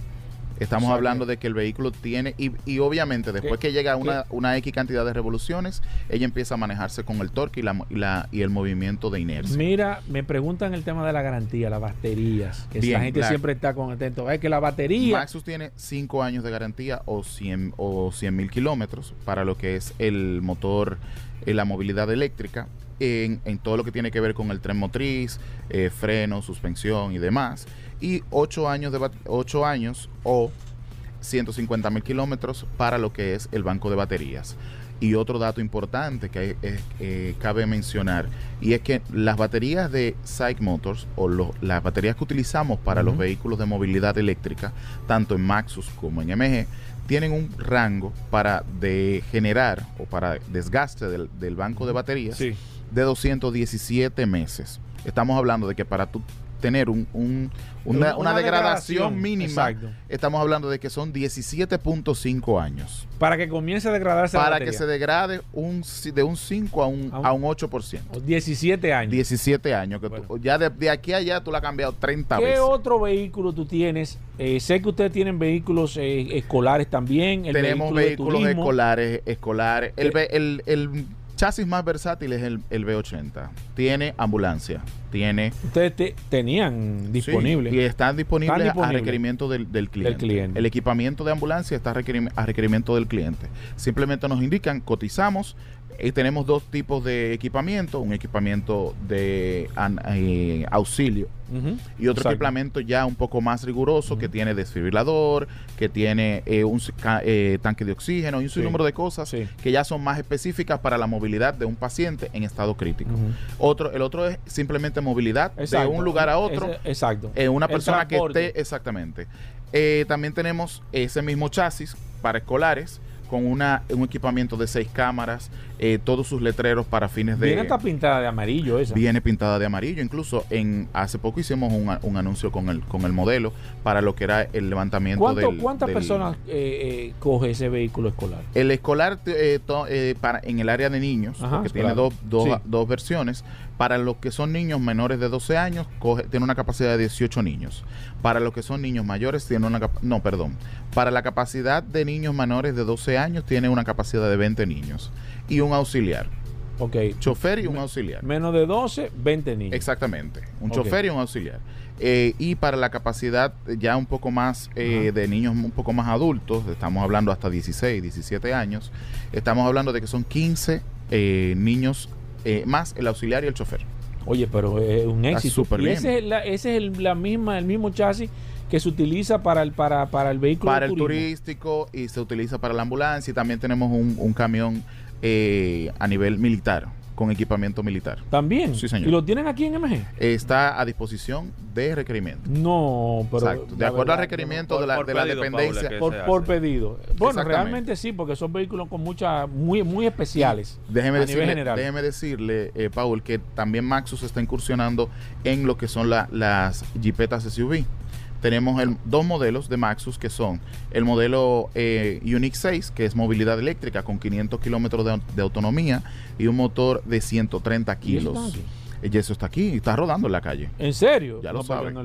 Estamos O sea hablando que- de que el vehículo tiene, y, y obviamente después que llega a una, una X cantidad de revoluciones, ella empieza a manejarse con el torque y, la, y, la- y el movimiento de inercia. Mira, me preguntan el tema de la garantía, las baterías. Que Bien, la gente la- siempre está con atento. Es que la batería. Maxus tiene 5 años de garantía o 100 o 100 mil kilómetros para lo que es el motor, eh, la movilidad eléctrica, en, en todo lo que tiene que ver con el tren motriz, eh, freno, suspensión y demás. Y 8 años, de bat- ocho años o 150 mil kilómetros para lo que es el banco de baterías. Y otro dato importante que eh, cabe mencionar, y es que las baterías de Psych Motors, o lo- las baterías que utilizamos para los vehículos de movilidad eléctrica, tanto en Maxus como en MG, tienen un rango para de generar o para desgaste del, del banco de baterías Sí. de 217 meses. Estamos hablando de que para tú tener un, un- una, Una- una una degradación, degradación, mínima, exacto. estamos hablando de que son 17.5 años. Para que comience a degradarse la Para que se degrade un, de un 5 a un, A un- a un 8%. 17 años. 17 años. Que tú- ya de, de aquí a allá tú la has cambiado 30 ¿Qué veces. otro vehículo tú tienes? Eh, sé que ustedes tienen vehículos eh, escolares también. El Tenemos vehículo vehículos turismo. escolares, escolares. El, ¿Qué? ve- el- el chasis más versátil es el, el B80. Tiene ambulancia. Tiene Ustedes te- tenían disponible. Sí, y están disponibles, Están disponibles. a requerimiento del, del cliente. cliente. El equipamiento de ambulancia está a requerimiento del cliente. Simplemente nos indican, cotizamos y tenemos dos tipos de equipamiento, un equipamiento de an- eh, auxilio y otro Exacto. equipamiento ya un poco más riguroso que tiene desfibrilador, que tiene eh, un eh, tanque de oxígeno y un Sí. sinnúmero de cosas Sí. que ya son más específicas para la movilidad de un paciente en estado crítico. Otro, el otro es simplemente movilidad Exacto. de un lugar a otro Ese- exacto. eh, una persona que esté exactamente. Eh, también tenemos ese mismo chasis para escolares con una, un equipamiento de seis cámaras, eh, todos sus letreros para fines de... Viene hasta pintada de amarillo esa. Viene pintada de amarillo. Incluso en hace poco hicimos un, a- un anuncio con el, con el modelo para lo que era el levantamiento ¿Cuánto- del... ¿Cuántas del- personas eh, eh, coge ese vehículo escolar? El escolar eh, to- para, en el área de niños, Ajá, porque tiene dos, dos, Sí. dos versiones. Para los que son niños menores de 12 años, coge, tiene una capacidad de 18 niños. Para los que son niños mayores, tiene una No, perdón. Para la capacidad de niños menores de 12 años, tiene una capacidad de 20 niños. Y un auxiliar. Ok. Chofer y un auxiliar. Menos de 12, 20 niños. Exactamente. Un chofer y un auxiliar. Eh, y para la capacidad ya un poco más eh, de niños un poco más adultos, estamos hablando hasta 16, 17 años, estamos hablando de que son 15 eh, niños eh, más el auxiliar y el chofer. Oye, pero es un éxito. súper y bien. ese es, la, ese es el, la misma, el mismo chasis que se utiliza para el, para, para el vehículo Para el turístico y se utiliza para la ambulancia y también tenemos un, un camión eh, a nivel militar, con equipamiento militar. También. Sí, señor. ¿Y lo tienen aquí en MG? Está a disposición de requerimiento. No, pero. Exacto. De acuerdo al requerimiento Por- de la, por de la dependencia. Por, pedido. Bueno, realmente sí, porque son vehículos con muchas, muy, muy especiales. Déjeme a nivel decirle, general. déjeme decirle eh, Paul, que también Maxus está incursionando en lo que son la- las jipetas SUV. Tenemos el- dos modelos de Maxus que son el modelo eh, Unix 6, que es movilidad eléctrica con 500 kilómetros de, de autonomía y un motor de 130 ¿Y eso kilos. aquí? Y eso está aquí, está rodando en la calle. ¿En serio? Ya lo No, saben. No.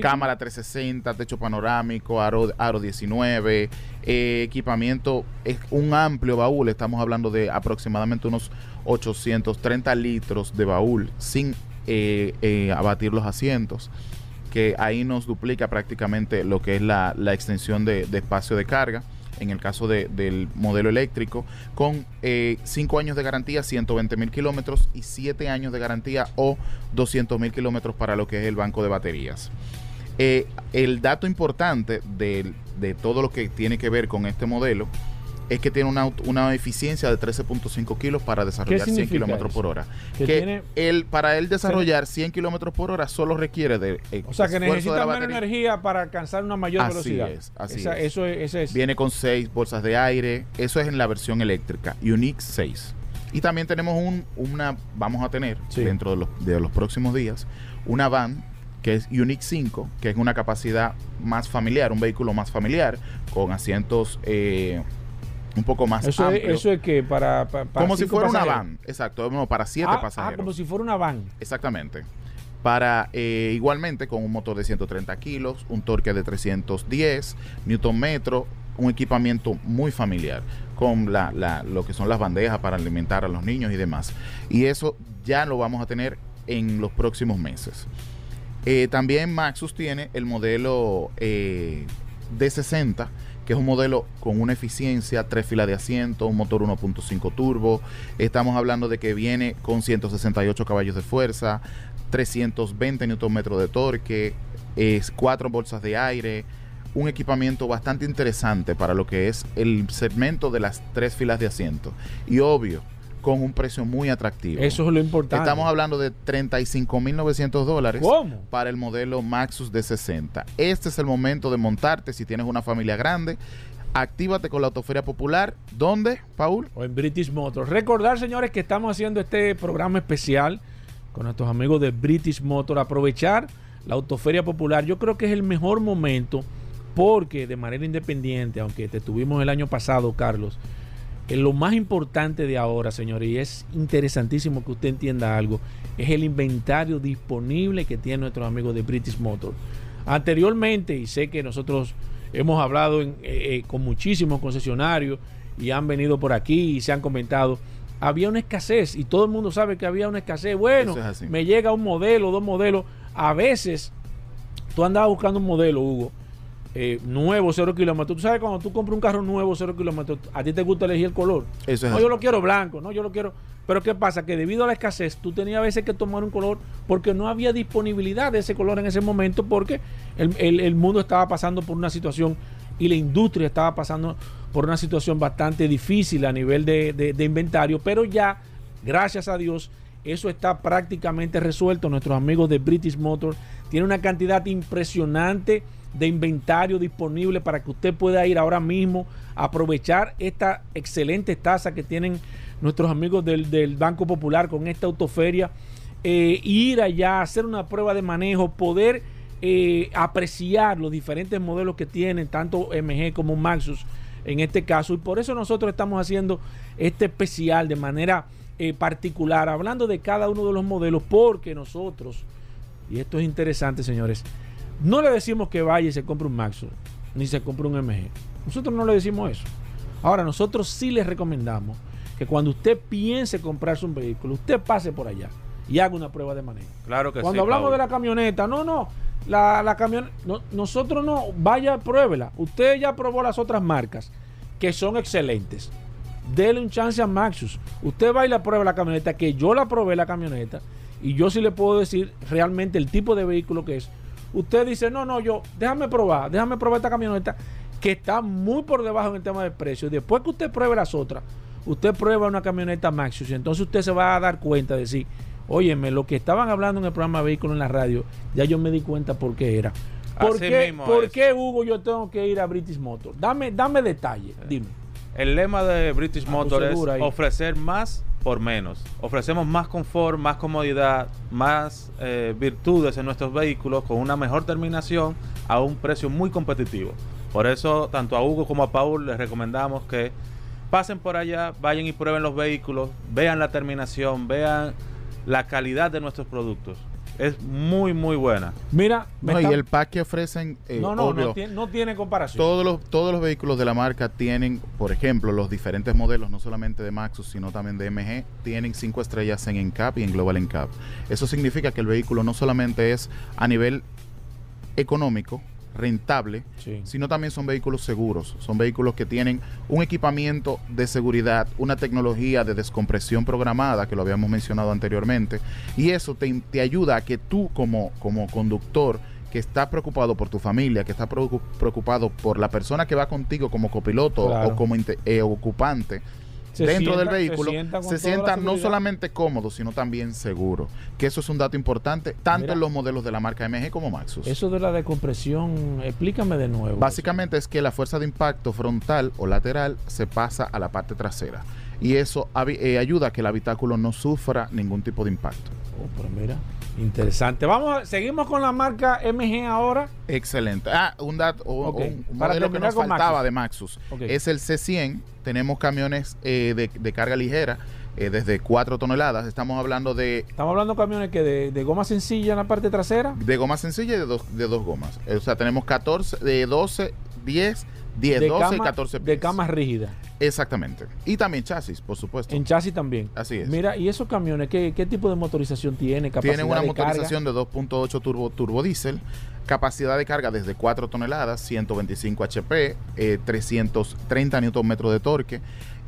Cámara 360, techo panorámico, aro, aro 19, eh, equipamiento, es un amplio baúl, estamos hablando de aproximadamente unos 830 litros de baúl sin eh, eh, abatir los asientos que ahí nos duplica prácticamente lo que es la, la extensión de, de espacio de carga en el caso de- del modelo eléctrico, con 5 años de garantía, 120 mil kilómetros y 7 años de garantía o 200 mil kilómetros para lo que es el banco de baterías. Eh, el dato importante del- de, todo lo que tiene que ver con este modelo es que tiene una, una eficiencia de 13.5 kilos para desarrollar 100 significa kilómetros por hora. Que Que, tiene- él, para él desarrollar 100 kilómetros por hora solo requiere de eh, O sea, que necesita menos energía para alcanzar una mayor Así velocidad. es, así Esa- es. Eso es, ese es. Viene con 6 bolsas de aire. Eso es en la versión eléctrica. Unix 6. Y también tenemos un, una, vamos a tener Sí. dentro de los, de los próximos días, una van que es Unix 5, que es una capacidad más familiar, un vehículo más familiar, con asientos eh, un poco más Eso es, eso es que para, pa- para como si fuera una pasajeros. van, exacto, no, para 7 Ah, ah, pasajeros. como si fuera una van. Exactamente. Para eh, igualmente con un motor de 130 kilos, un torque de 310 newton metro, un equipamiento muy familiar con la, la- lo que son las bandejas para alimentar a los niños y demás. Y eso ya lo vamos a tener en los próximos meses. Eh, también Maxus tiene el modelo eh, D60, que es un modelo con una eficiencia, tres filas de asiento, un motor 1.5 turbo. Estamos hablando de que viene con 168 caballos de fuerza, 320 Nm de torque, es cuatro bolsas de aire, un equipamiento bastante interesante para lo que es el segmento de las tres filas de asiento. Y obvio, con un precio muy atractivo. Eso es lo importante. Estamos hablando de 35.900 dólares para el modelo Maxus de 60. Este es el momento de montarte si tienes una familia grande. Actívate con la Autoferia Popular. ¿Dónde, Paul? o en British Motors. Recordar, señores, que estamos haciendo este programa especial con nuestros amigos de British Motors. Aprovechar la Autoferia Popular. Yo creo que es el mejor momento porque de manera independiente, aunque te tuvimos el año pasado, Carlos, eh, lo más importante de ahora, señores, y es interesantísimo que usted entienda algo, es el inventario disponible que tienen nuestros amigos de British Motors. Anteriormente, y sé que nosotros hemos hablado en- eh, eh, con muchísimos concesionarios y han venido por aquí y se han comentado, había una escasez y todo el mundo sabe que había una escasez. Bueno, es me llega un modelo, dos modelos. A veces tú andabas buscando un modelo, Hugo, eh, nuevo, cero kilómetros. Tú sabes, cuando tú compras un carro nuevo, cero kilómetros, a ti te gusta elegir el color. Eso es no, así. yo lo quiero blanco, no, yo lo quiero. Pero ¿qué pasa? Que debido a la escasez, tú tenías a veces que tomar un color porque no había disponibilidad de ese color en ese momento porque el, el- el mundo estaba pasando por una situación y la industria estaba pasando por una situación bastante difícil a nivel de, de- de inventario, pero ya, gracias a Dios, eso está prácticamente resuelto. Nuestros amigos de British Motors tienen una cantidad impresionante de inventario disponible para que usted pueda ir ahora mismo a aprovechar esta excelente tasa que tienen nuestros amigos del, del Banco Popular con esta autoferia, eh, ir allá, hacer una prueba de manejo, poder eh, apreciar los diferentes modelos que tienen, tanto MG como Maxus en este caso. Y por eso nosotros estamos haciendo este especial de manera eh, particular, hablando de cada uno de los modelos, porque nosotros, y esto es interesante, señores, no le decimos que vaya y se compre un Maxus, ni se compre un MG. Nosotros no le decimos eso. Ahora, nosotros sí les recomendamos que cuando usted piense comprarse un vehículo, usted pase por allá y haga una prueba de manejo. Claro que Cuando sí. hablamos Paul. de la camioneta, no, no, la, la camioneta, nosotros no, vaya, pruébela. Usted ya probó las otras marcas que son excelentes. Dele un chance a Maxus. Usted va y la prueba la camioneta, que yo la probé la camioneta, y yo sí le puedo decir realmente el tipo de vehículo que es. Usted dice, no, no, yo, déjame probar, déjame probar esta camioneta, que está muy por debajo en el tema de precio. Después que usted pruebe las otras, usted prueba una camioneta Maxus, y entonces usted se va a dar cuenta de decir, óyeme, lo que estaban hablando en el programa Vehículo en la radio, ya yo me di cuenta por qué era. ¿Por, Así qué, mismo por qué, Hugo, yo tengo que ir a British Motors? Dame, dame detalle, dime. El lema de British Motor es ofrecer más por menos. Ofrecemos más confort, más comodidad, más eh, virtudes en nuestros vehículos con una mejor terminación a un precio muy competitivo. Por eso, tanto a Hugo como a Paul les recomendamos que pasen por allá, vayan y prueben los vehículos, vean la terminación, vean la calidad de nuestros productos. Es muy, muy buena. Mira, me No, y el pack que ofrecen, eh, no, no, obvio, no, tiene, no tiene comparación. todos los, todos los vehículos de la marca tienen, por ejemplo, los diferentes modelos, no solamente de Maxus, sino también de MG, tienen cinco estrellas en NCAP y en Global NCAP. Eso significa que el vehículo no solamente es a nivel económico, rentable, Sí. sino también son vehículos seguros. Son vehículos que tienen un equipamiento de seguridad, una tecnología de descompresión programada, que lo habíamos mencionado anteriormente, y eso te, te ayuda a que tú como, como conductor que está preocupado por tu familia, que está preocu- preocupado por la persona que va contigo como copiloto Claro. o como eh, ocupante, Se dentro sienta- del se vehículo sienta se sienta no solamente cómodo, sino también seguro. Que eso es un dato importante, tanto Mira. en los modelos de la marca MG como Maxus. Eso de la decompresión, explícame de nuevo. Básicamente es que la fuerza de impacto frontal o lateral se pasa a la parte trasera. Y eso eh, ayuda a que el habitáculo no sufra ningún tipo de impacto. Oh, pero mira, interesante. Vamos, seguimos con la marca MG ahora. Excelente. Ah, un dato, un, Ok. un- un Para modelo que nos faltaba Maxus. de Maxus. Es el C100. Tenemos camiones eh, de, de carga ligera eh, desde 4 toneladas. Estamos hablando de, Estamos hablando de camiones que de, de goma sencilla en la parte trasera. de goma sencilla y de dos, de dos gomas. O sea, tenemos 14, de 12, 10, 10, de 12 y cama- 14 De camas rígidas. Exactamente. Y también chasis, por supuesto. En chasis también. Así es. Mira, ¿y esos camiones qué, qué tipo de motorización tiene? Tienen una de carga? motorización de 2.8 turbo turbodiesel, capacidad de carga desde 4 toneladas, 125 HP, eh, 330 Nm de torque.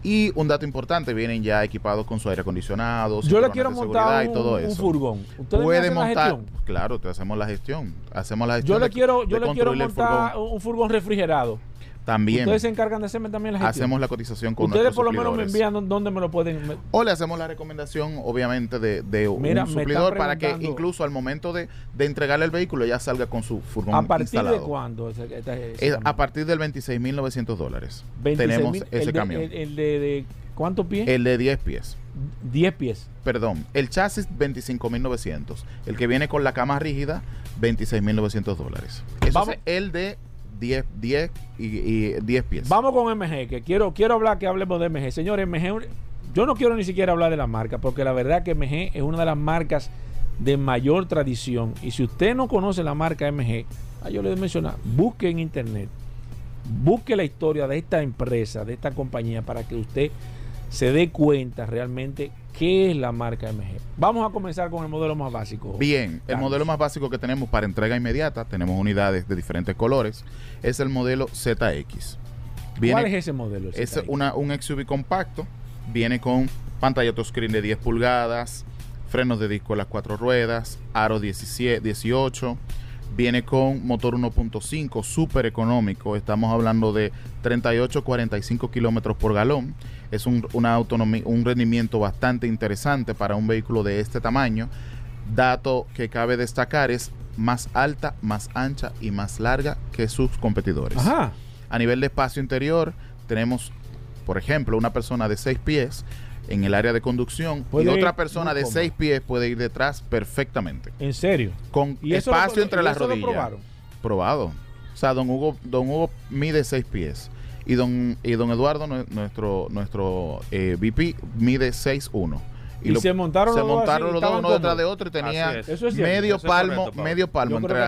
Y un dato importante, vienen ya equipados con su aire acondicionado, Yo le quiero montar un, y todo un eso. furgón. ¿Ustedes Puede hacen la montar, gestión? claro, te hacemos la gestión. Hacemos la gestión. Yo le de- quiero, yo le quiero montar furgón. un furgón refrigerado. También Ustedes se encargan de hacerme también la gestión. hacemos la cotización con Ustedes por lo menos me envían dó- dónde me lo pueden. me- O le hacemos la recomendación, obviamente, de, de Mira, un suplidor para que incluso al momento de, de entregarle el vehículo ya salga con su furgón ¿A partir instalado. de cuándo? ese- ese- ese Es cambio? a partir del 26.900 dólares. 26.000, Tenemos ese camión. El, de ¿cuántos pies? El de 10 pies. 10 pies. Perdón, el chasis 25.900. El que viene con la cama rígida, 26.900 dólares. Eso Vamos. es el de 10, 10 y, y 10 pies. Vamos con MG, que quiero, quiero hablar que hablemos de MG. Señor, MG, yo no quiero ni siquiera hablar de la marca, porque la verdad que MG es una de las marcas de mayor tradición. Y si usted no conoce la marca MG, ah, yo le voy a mencionar, busque en internet, busque la historia de esta empresa, de esta compañía, para que usted se dé cuenta realmente qué es la marca MG. Vamos a comenzar con el modelo más básico. Bien, el modelo más básico que tenemos para entrega inmediata, tenemos unidades de diferentes colores, es el modelo ZX. ¿Cuál es ese modelo? el Es una, un SUV compacto, viene con pantalla touchscreen de 10 pulgadas, frenos de disco en las cuatro ruedas, aro 17, 18, viene con motor 1.5 súper económico, estamos hablando de 38-45 kilómetros por galón, es un, una autonomía, un rendimiento bastante interesante para un vehículo de este tamaño. Dato que cabe destacar es más alta, más ancha y más larga que sus competidores. Ajá. A nivel de espacio interior, tenemos, por ejemplo, una persona de 6 pies en el área de conducción y Puede otra persona de cómodo. 6 pies puede ir detrás perfectamente. ¿En serio? Con ¿Y eso lo- espacio entre y las eso lo rodillas. probaron? Probado. O sea, don Hugo, don Hugo mide 6 pies. Y don, y don Eduardo, nue- nuestro, nuestro eh, VP, mide 6'1". Y se montaron se los dos montaron así, los dos uno detrás de otro y tenía Así es. Eso es cierto. medio Eso es palmo, correcto, medio palmo entre, no los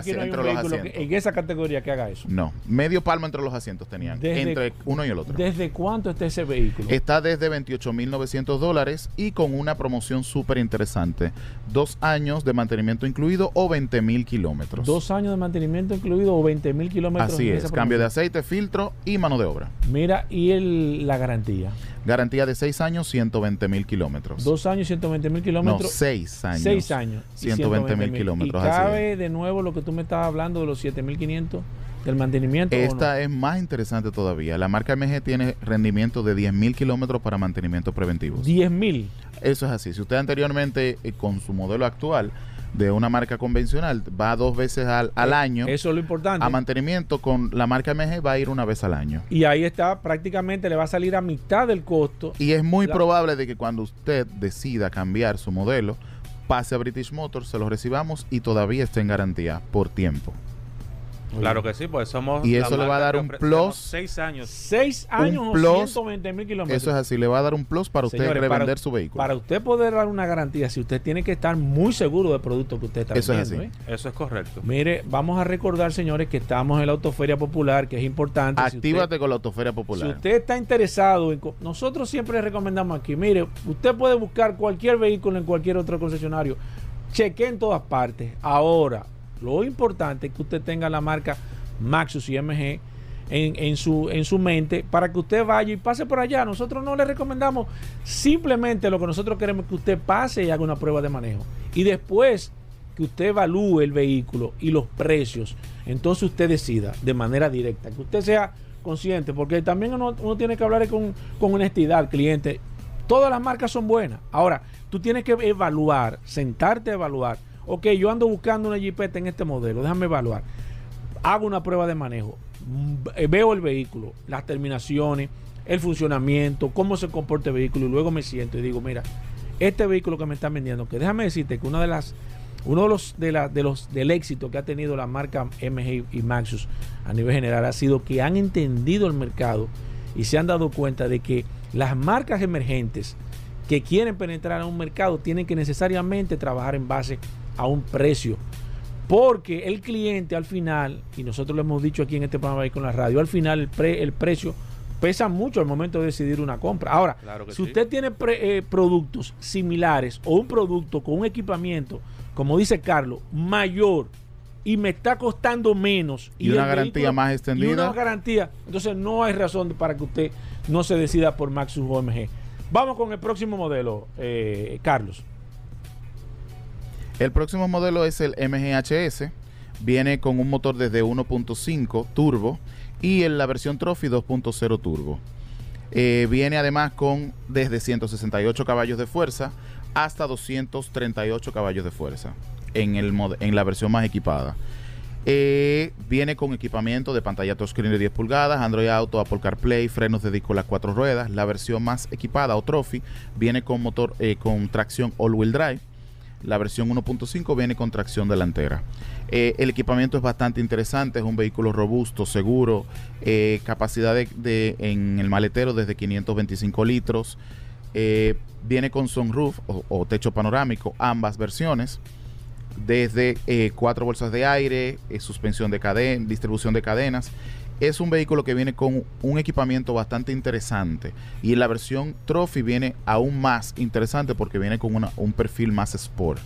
asientos. que- en esa categoría que haga eso. No, medio palmo entre los asientos tenían, Desde- entre uno y el otro. ¿Desde cuánto está ese vehículo? Está desde 28.900 dólares y con una promoción súper interesante. Dos años de mantenimiento incluido o 20.000 kilómetros. Dos años de mantenimiento incluido o 20 mil kilómetros. Así es, cambio de aceite, filtro y mano de obra. Mira, y el, la garantía. Garantía de 6 años, 120.000 kilómetros. Dos años, 120 mil no, kilómetros. 6 años. Seis años. y 120.000 kilómetros, Y cabe de nuevo lo que tú me estabas hablando de los 7500 del mantenimiento. no? Esta es más interesante todavía. La marca MG tiene rendimiento de 10.000 kilómetros para mantenimiento preventivo. 10 mil. Eso es así. Si usted anteriormente, eh, con su modelo actual de una marca convencional, va dos veces al, al año Eso es lo importante. a mantenimiento, con la marca MG va a ir una vez al año. y ahí está, prácticamente le va a salir a mitad del costo. Y es muy La- probable de que cuando usted decida cambiar su modelo, pase a British Motors, se lo recibamos y todavía esté en garantía por tiempo. Claro que sí, pues somos. Y eso le va a dar un plus. Seis años. Seis años Un o plus, 120 mil kilómetros. Eso es así, le va a dar un plus para usted Señores, revender para- su vehículo. Para usted poder dar una garantía, si usted tiene que estar muy seguro del producto que usted está Eso es vendiendo. así. ¿eh? Eso es correcto. Mire, vamos a recordar, señores, que estamos en la Autoferia Popular, que es importante. Si Actívate usted- con la Autoferia Si Popular. usted está interesado en... Nosotros siempre le recomendamos aquí, mire, usted puede buscar cualquier vehículo en cualquier otro concesionario. Cheque en todas partes. Ahora, lo importante es que usted tenga la marca Maxus y MG en, en su, en su mente para que usted vaya y pase por allá. Nosotros no le recomendamos simplemente lo que nosotros queremos que usted pase y haga una prueba de manejo. Y después que usted evalúe el vehículo y los precios, entonces usted decida de manera directa, que usted sea consciente, porque también uno, uno tiene que hablar con, con honestidad al cliente. Todas las marcas son buenas. Ahora, tú tienes que evaluar, sentarte a evaluar. Ok, yo ando buscando una Jeepeta en este modelo, déjame evaluar. Hago una prueba de manejo, mm, eh, veo el vehículo, las terminaciones, el funcionamiento, cómo se comporta el vehículo y luego me siento y digo, mira, este vehículo que me están vendiendo, que déjame decirte que una de las uno de los, de la- de los del éxito que ha tenido la marca MG y Maxus a nivel general ha sido que han entendido el mercado y se han dado cuenta de que las marcas emergentes que quieren penetrar a un mercado tienen que necesariamente trabajar en base a un precio. Porque el cliente al final, y nosotros lo hemos dicho aquí en este programa ahí con la radio, al final el, pre- el precio pesa mucho al momento de decidir una compra. Ahora, Claro si sí. usted tiene pre- eh, productos similares o un producto con un equipamiento, como dice Carlos, mayor y me está costando menos Y una el garantía vehículo- más y extendida. una garantía, entonces no hay razón para que usted no se decida por Maxus OMG. Vamos con el próximo modelo, eh, Carlos. El próximo modelo es el MGHS. Viene con un motor desde 1.5 turbo y en la versión Trophy 2.0 turbo. Eh, viene además con desde 168 caballos de fuerza hasta 238 caballos de fuerza en, el en la versión más equipada. Eh, viene con equipamiento de pantalla touchscreen de 10 pulgadas, Android Auto, Apple CarPlay, frenos de disco las cuatro ruedas. La versión más equipada o Trophy viene con motor eh, con tracción all-wheel drive. La versión 1.5 viene con tracción delantera. Eh, el equipamiento es bastante interesante, es un vehículo robusto, seguro, eh, capacidad de, en el maletero desde 525 litros. Eh, viene con sunroof o, o techo panorámico, ambas versiones. Desde cuatro bolsas de aire, suspensión de cadena, distribución de cadenas. Es un vehículo que viene con un equipamiento bastante interesante. Y la versión Trophy viene aún más interesante porque viene con un perfil más sport.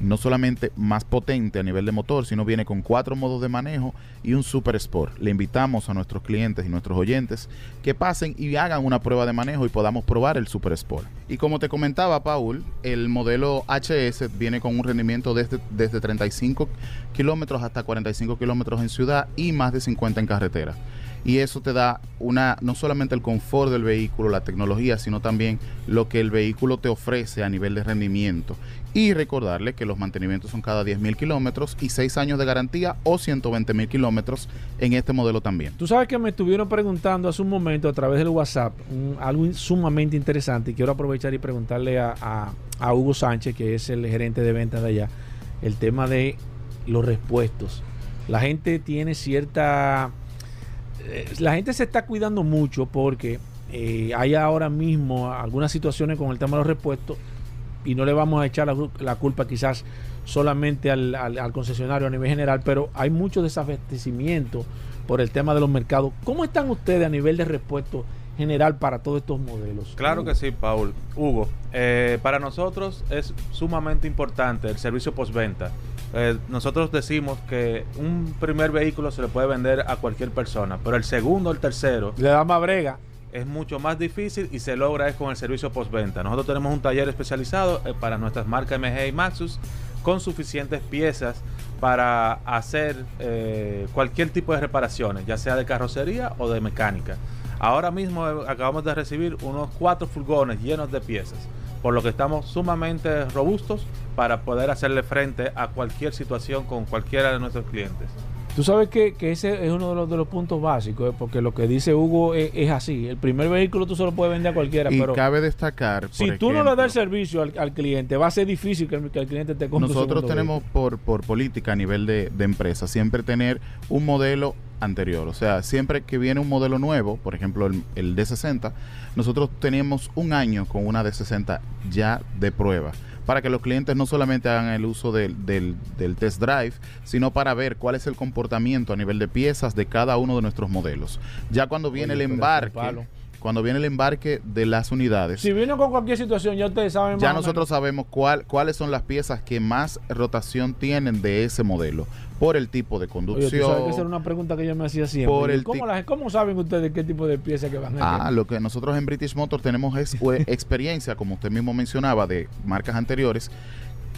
No solamente más potente a nivel de motor, sino viene con cuatro modos de manejo y un Super Sport. Le invitamos a nuestros clientes y nuestros oyentes que pasen y hagan una prueba de manejo y podamos probar el Super Sport. Y como te comentaba, Paul, el modelo HS viene con un rendimiento desde, desde 35 kilómetros hasta 45 kilómetros en ciudad y más de 50 en carretera. Y eso te da una no solamente el confort del vehículo, la tecnología, sino también lo que el vehículo te ofrece a nivel de rendimiento. Y recordarle que los mantenimientos son cada 10 mil kilómetros y 6 años de garantía o 120 mil kilómetros en este modelo también. Tú sabes que me estuvieron preguntando hace un momento a través del WhatsApp algo sumamente interesante y quiero aprovechar y preguntarle a, a- a Hugo Sánchez, que es el gerente de ventas de allá, el tema de los repuestos. La gente tiene cierta... eh, La gente se está cuidando mucho porque eh, hay ahora mismo algunas situaciones con el tema de los repuestos y no le vamos a echar la, cul- la culpa quizás solamente al, al- al concesionario a nivel general, pero hay mucho desabastecimiento por el tema de los mercados. ¿Cómo están ustedes a nivel de repuesto general para todos estos modelos? Claro que sí, Paul. Hugo, eh, para nosotros es sumamente importante el servicio postventa. Eh, nosotros decimos que un primer vehículo se le puede vender a cualquier persona, pero el segundo el tercero Le da más brega. Es mucho más difícil y se logra es con el servicio postventa. Nosotros tenemos un taller especializado eh, para nuestras marcas MG y Maxus con suficientes piezas para hacer eh, cualquier tipo de reparaciones, ya sea de carrocería o de mecánica. Ahora mismo eh, acabamos de recibir unos cuatro furgones llenos de piezas, por lo que estamos sumamente robustos para poder hacerle frente a cualquier situación con cualquiera de nuestros clientes. Tú sabes que, que ese es uno de los, de los puntos básicos, eh, porque lo que dice Hugo es, es así. El primer vehículo tú se lo puedes vender a cualquiera, Y pero cabe destacar, por si tú no le das el ejemplo, servicio al, al cliente, va a ser difícil que el, que el cliente te compre Nosotros tenemos por, por política a nivel de, de empresa siempre tener un modelo anterior. O sea, siempre que viene un modelo nuevo, por ejemplo el, el D60, nosotros tenemos un año con una D60 ya de prueba para que los clientes no solamente hagan el uso del, del, del test drive, sino para ver cuál es el comportamiento a nivel de piezas de cada uno de nuestros modelos. Ya cuando viene Oye, el embarque. Cuando viene el embarque de las unidades, Si vino con cualquier situación, ya ustedes saben ya más nosotros sabemos cuál, cuáles son las piezas que más rotación tienen de ese modelo, por el tipo de Oye, conducción. sabes que esa era una pregunta que yo me hacía siempre. Por Y el ¿Cómo, ti- la- ¿Cómo saben ustedes qué tipo de pieza que van a Ah, lo que nosotros en British Motors tenemos es eh, experiencia, como usted mismo mencionaba, de marcas anteriores,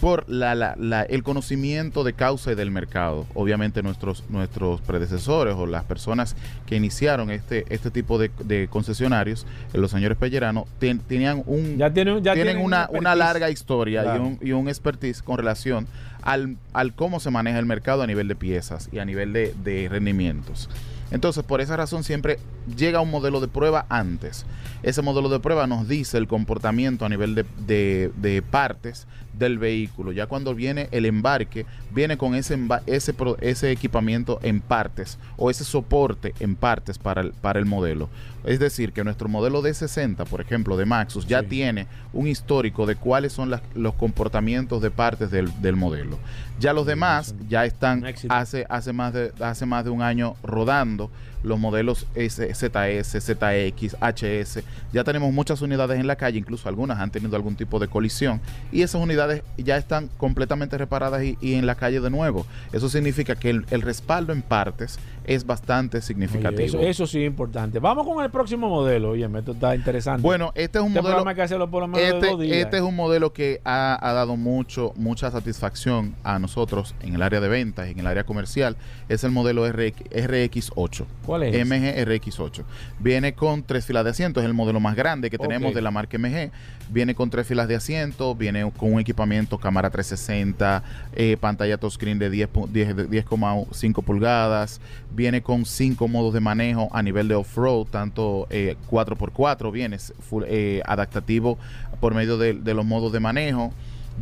por la, la- la- el conocimiento de causa y del mercado. Obviamente nuestros, nuestros predecesores o las personas que iniciaron este, este tipo de, de concesionarios, eh, los señores Pellerano, ten- tenían un, Ya tienen, ya tienen una, una larga historia Claro. y, un, y un expertise con relación al, al cómo se maneja el mercado a nivel de piezas y a nivel de, de rendimientos. Entonces, por esa razón siempre llega un modelo de prueba antes. Ese modelo de prueba nos dice el comportamiento a nivel de, de- de partes del vehículo. Ya cuando viene el embarque, viene con ese, ese, ese equipamiento en partes o ese soporte en partes para el, para el modelo. Es decir, que nuestro modelo D60, por ejemplo, de Maxus, ya Sí. tiene un histórico de cuáles son las- los comportamientos de partes del, del modelo. Ya los demás ya están hace, hace, más de, hace más de un año rodando los modelos S, ZS, ZX, HS. Ya tenemos muchas unidades en la calle, incluso algunas han tenido algún tipo de colisión y esas unidades ya están completamente reparadas y, y en la calle de nuevo. Eso significa que el, el respaldo en partes es bastante Oye, significativo. eso, eso sí es importante. Vamos con el próximo modelo. Oye, esto está interesante. Bueno, este es un este modelo que hacerlo por lo menos de dos este, días. este es un modelo que ha, ha dado mucho mucha satisfacción a nosotros en el área de ventas y en el área comercial. Es el modelo RX, RX8. ¿Cuál es? ese? MG RX8. Viene con tres filas de asientos, es el modelo más grande que tenemos de la marca MG. Viene con tres filas de asientos, viene con un equipamiento cámara 360, eh, pantalla touchscreen de 10 pu- 10 de 10,5 pulgadas, viene con cinco modos de manejo a nivel de off-road, tanto eh, 4x4, viene s- full, eh, adaptativo por medio de, de los modos de manejo.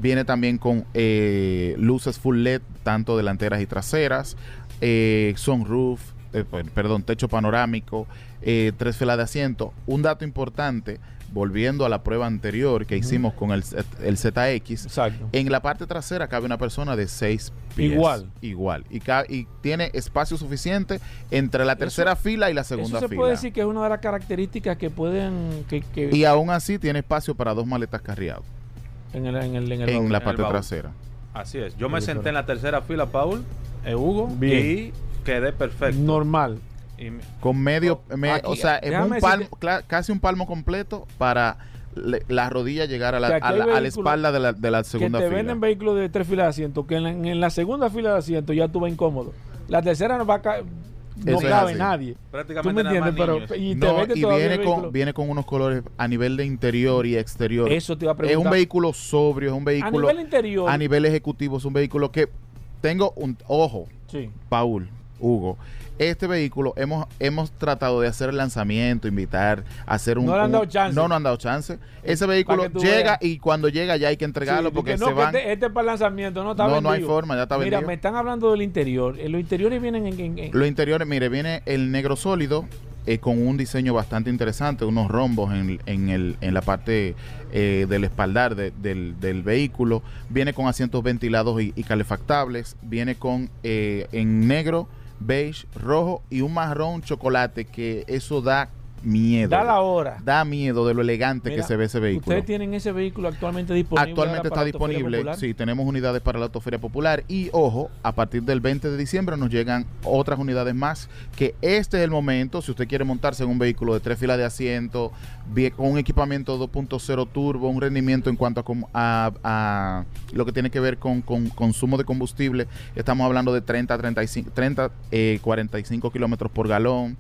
Viene también con eh, luces full LED, tanto delanteras y traseras, eh, sunroof, eh, per- perdón, techo panorámico, eh, tres filas de asiento. Un dato importante, volviendo a la prueba anterior que hicimos con el, el ZX, Exacto. en la parte trasera cabe una persona de seis pies. Igual. Igual. Y, tiene espacio suficiente entre la tercera fila y la segunda Eso se fila. puede decir que es una de las características que pueden. Que, que Y aún así tiene espacio para dos maletas carriados en, el, en, el, en, el en baúl. la parte trasera. Así es. Yo me senté en la tercera fila, Paul, eh, Hugo, Bien. y quedé perfecto. Normal. Y me- Con medio, Oh, me- aquí, o sea, en déjame un palmo, casi un palmo completo para le- la rodilla llegar a la, a a espalda de la, de la segunda que te fila. venden vehículos de tres filas de asiento, que en la, en la segunda fila de asiento ya tú vas incómodo. La tercera no va a ca- no Eso es cabe nadie. ¿Tú prácticamente me nada más entiendes? niños. Pero, y No, y viene con, viene con unos colores a nivel de interior y exterior. Eso te iba a es preguntar. un vehículo sobrio, es un a vehículo nivel interior. a nivel ejecutivo, es un vehículo que tengo un ojo, sí. Paul, Hugo. Este vehículo hemos hemos tratado de hacer el lanzamiento, invitar, hacer un No le han un- dado chance. No, no han dado chance. Ese vehículo llega veas. y cuando llega ya hay que entregarlo Sí, porque no, se van. Este, este es para el lanzamiento, no está No, no hay forma, ya está Mira, vendido. me están hablando del interior. Eh, Los interiores vienen en. en- en- Los interiores, mire, viene el negro sólido eh, con un diseño bastante interesante, unos rombos en, en el, en la parte eh, del espaldar de- del, del vehículo. Viene con asientos ventilados y, y calefactables. Viene con eh, en negro, beige, rojo y un marrón chocolate que eso da miedo. da la hora. Da miedo de lo elegante Mira, que se ve ese vehículo. Ustedes tienen ese vehículo actualmente disponible. Actualmente está disponible, sí, tenemos unidades para la Autoferia Popular y ojo, a partir del 20 de diciembre nos llegan otras unidades más, que este es el momento, si usted quiere montarse en un vehículo de tres filas de asiento, con un equipamiento 2.0 turbo, un rendimiento en cuanto a, com- a- a lo que tiene que ver con, con consumo de combustible, estamos hablando de 30, 35, 30 eh, 45 kilómetros por galón.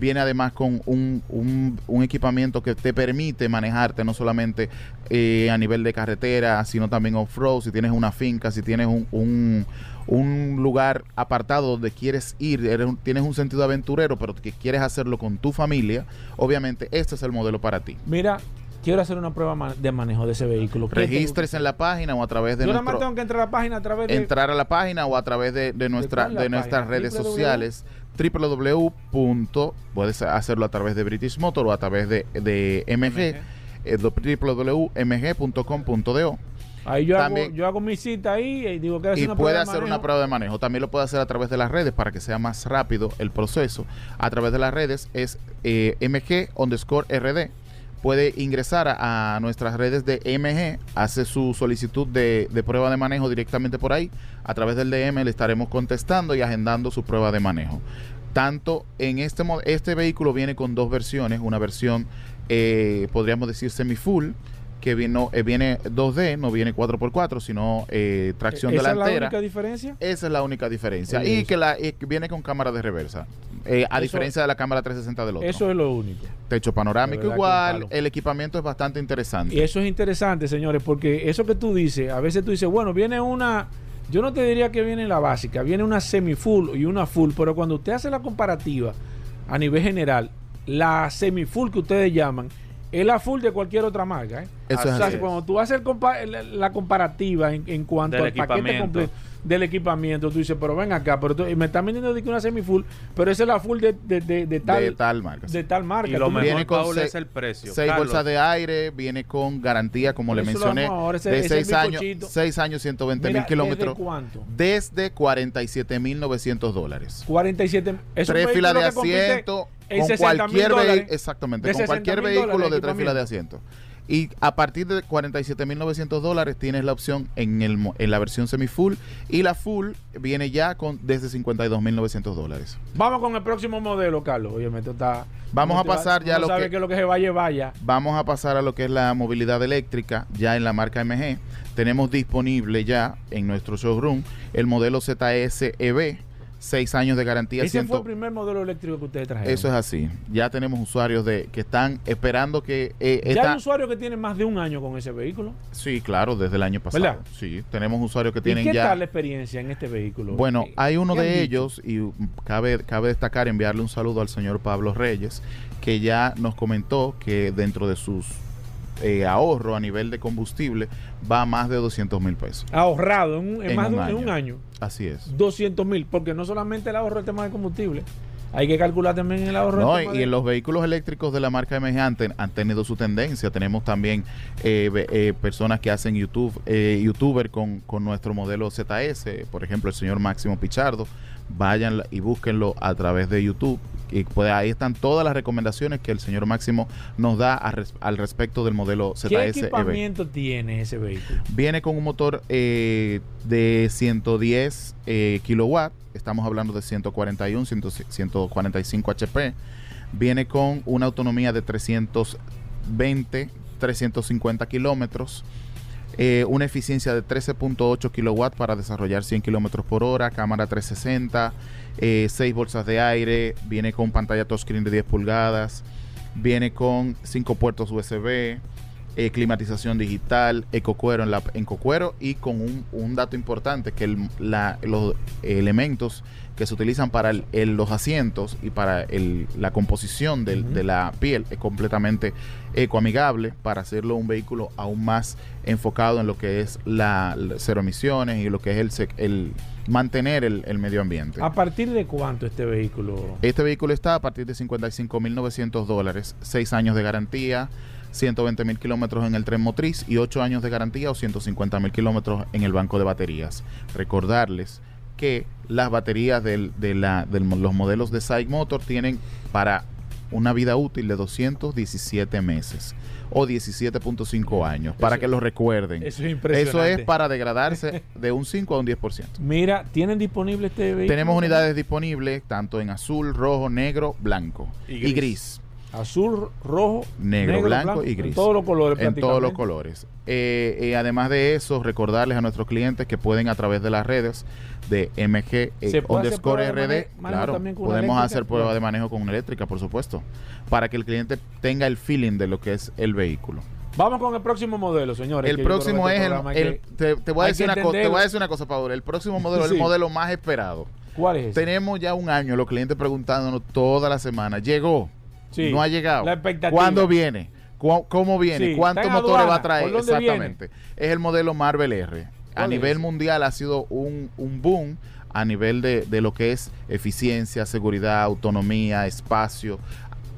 Viene además con un, un- un equipamiento que te permite manejarte no solamente eh, a nivel de carretera, sino también off-road, si tienes una finca, si tienes un, un- un lugar apartado donde quieres ir, eres un- tienes un sentido aventurero, pero que quieres hacerlo con tu familia, obviamente este es el modelo para ti. Mira, quiero hacer una prueba de manejo de ese vehículo. ¿Qué tengo que- Registres en la página o a través de Yo nuestro tengo que entrar a la página a través de... entrar a la página o a través de, de nuestra, de nuestras página? redes sociales www. puedes hacerlo a través de British Motor o a través de, de MG eh, do- www.mg.com.do Ahí yo, También- hago, yo hago mi cita ahí y digo que y una puede hacer una prueba de manejo. También lo puede hacer a través de las redes para que sea más rápido el proceso. A través de las redes es eh, MG underscore RD. Puede ingresar a, nuestras redes de MG, hace su solicitud de, de prueba de manejo directamente por ahí. A través del DM le estaremos contestando y agendando su prueba de manejo. Tanto en este, este vehículo viene con dos versiones, una versión eh, podríamos decir semi-full, que viene, eh, viene 2D, no viene 4x4, sino eh, tracción ¿Esa es la delantera. única diferencia? Esa es la única diferencia. Oye, y eso. que la y que viene con cámara de reversa. Eh, a Eso- diferencia de la cámara 360 del otro. Eso es lo único. Techo panorámico igual. El equipamiento es bastante interesante. Y eso es interesante, señores, porque eso que tú dices, a veces tú dices, bueno, viene una, yo no te diría que viene la básica, viene una semi-full y una full, pero cuando usted hace la comparativa a nivel general, la semi-full que ustedes llaman, es la full de cualquier otra marca. ¿eh? Eso O es sea, así. cuando tú haces el compa- la, la comparativa en, en cuanto Del al paquete completo del equipamiento, tú dices, pero ven acá, pero tú- y me están vendiendo de que una semi-full, pero esa es la full de, de, de, de tal, de tal marca. de tal marca. Y lo mejor, Viene con Paul, se- es el precio. Seis Carlos, bolsas de aire, viene con garantía, como le mencioné, vamos ahora, ese- de ese seis años, bizcochito. seis años, 120 Mira, mil kilómetros. ¿desde cuánto? Desde 47.900 dólares. 47 es tres filas de asiento en con 60 mil cualquier dólares. vehículo exactamente De con cualquier 60 mil vehículo de tres filas de asiento y a partir de 47.900 dólares tienes la opción en el en la versión semi full y la full viene ya con desde 52.900 dólares Vamos con el próximo modelo, Carlos. Oye, esto está. Vamos a va- pasar ya no lo sabe que- que lo que se vaya, vaya. vamos a pasar a lo que es la movilidad eléctrica ya en la marca MG tenemos disponible ya en nuestro showroom el modelo ZS EV 6 años de garantía Ese fue 100 el primer modelo eléctrico que ustedes trajeron. eso es así ya tenemos usuarios de que están esperando que eh, Ya esta- hay usuarios que tienen más de un año con ese vehículo. Sí, claro, desde el año pasado. ¿Verdad? Sí, tenemos usuarios que ¿Y tienen qué ya. tal la experiencia en este vehículo? Bueno, ¿Qué- hay uno qué de ellos y cabe, cabe destacar enviarle un saludo al señor Pablo Reyes, que ya nos comentó que dentro de sus eh, ahorros a nivel de combustible va a más de 200 mil pesos. Ahorrado en, un- en En más un de en un año. año. Así es. 200 mil, porque no solamente el ahorro del tema de combustible, hay que calcular también el ahorro No, y, de- en los vehículos eléctricos de la marca MG han, ten- han tenido su tendencia. Tenemos también eh, eh, personas que hacen YouTube, eh, youtuber con, con nuestro modelo ZS, por ejemplo, el señor Máximo Pichardo. Vayan y búsquenlo a través de YouTube. Y pues ahí están todas las recomendaciones que el señor Máximo nos da res- al respecto del modelo ¿Qué ZS EV. equipamiento tiene ese vehículo? Viene con un motor eh, de 110 eh, kilowatts. Estamos hablando de 141, 100 145 HP. Viene con una autonomía de 320, 350 kilómetros. Eh, una eficiencia de 13.8 kilowatts para desarrollar 100 kilómetros por hora. Cámara 360. 6 bolsas de aire. Viene con pantalla touchscreen de 10 pulgadas. Viene con 5 puertos USB eh, climatización digital, ecocuero en, la, en cocuero y con un, dato importante que los elementos que se utilizan para el- el- los asientos y para el- la composición del- de la piel es completamente ecoamigable para hacerlo un vehículo aún más enfocado en lo que es la, cero emisiones y lo que es el, mantener el, el medio ambiente. ¿A partir de cuánto este vehículo? Este vehículo está a partir de 55.900 dólares, 6 años de garantía, 120 mil kilómetros en el tren motriz y 8 años de garantía o 150 mil kilómetros en el banco de baterías. Recordarles que las baterías del- de la- de los modelos de Side Motor tienen para una vida útil de 217 meses o 17.5 años, para Eso- que lo recuerden. Eso es Eso impresionante. es para degradarse de un 5 a un 10%. Mira, ¿tienen disponible este vehículo? Tenemos unidades disponibles tanto en azul, rojo, negro, blanco Y y gris. Azul, rojo, Negro, blanco y en gris. todos los colores. en todos los colores. Eh, eh, además de eso, recordarles a nuestros clientes que pueden a través de las redes de MG eh, ¿Se puede hacer underscore RD, claro, podemos hacer prueba de manejo con una eléctrica, por supuesto, para que el cliente tenga el feeling de lo que es el vehículo. Vamos con el próximo modelo, señores. El próximo este es el, te, te voy a decir una cosa, te voy a decir una cosa, Pablo. El próximo modelo es el modelo más esperado. ¿Cuál es? ese? Tenemos ya un año los clientes preguntándonos toda la semana. Llegó, Sí. no ha llegado. La expectativa. ¿Cuándo viene? ¿Cu- ¿Cómo viene? Sí, ¿Cuántos motores va a traer? ¿Por dónde Exactamente. Es el modelo Marvel R. A ¿Cuál nivel es? mundial ha sido un, un boom a nivel de, de lo que es eficiencia, seguridad, autonomía, espacio.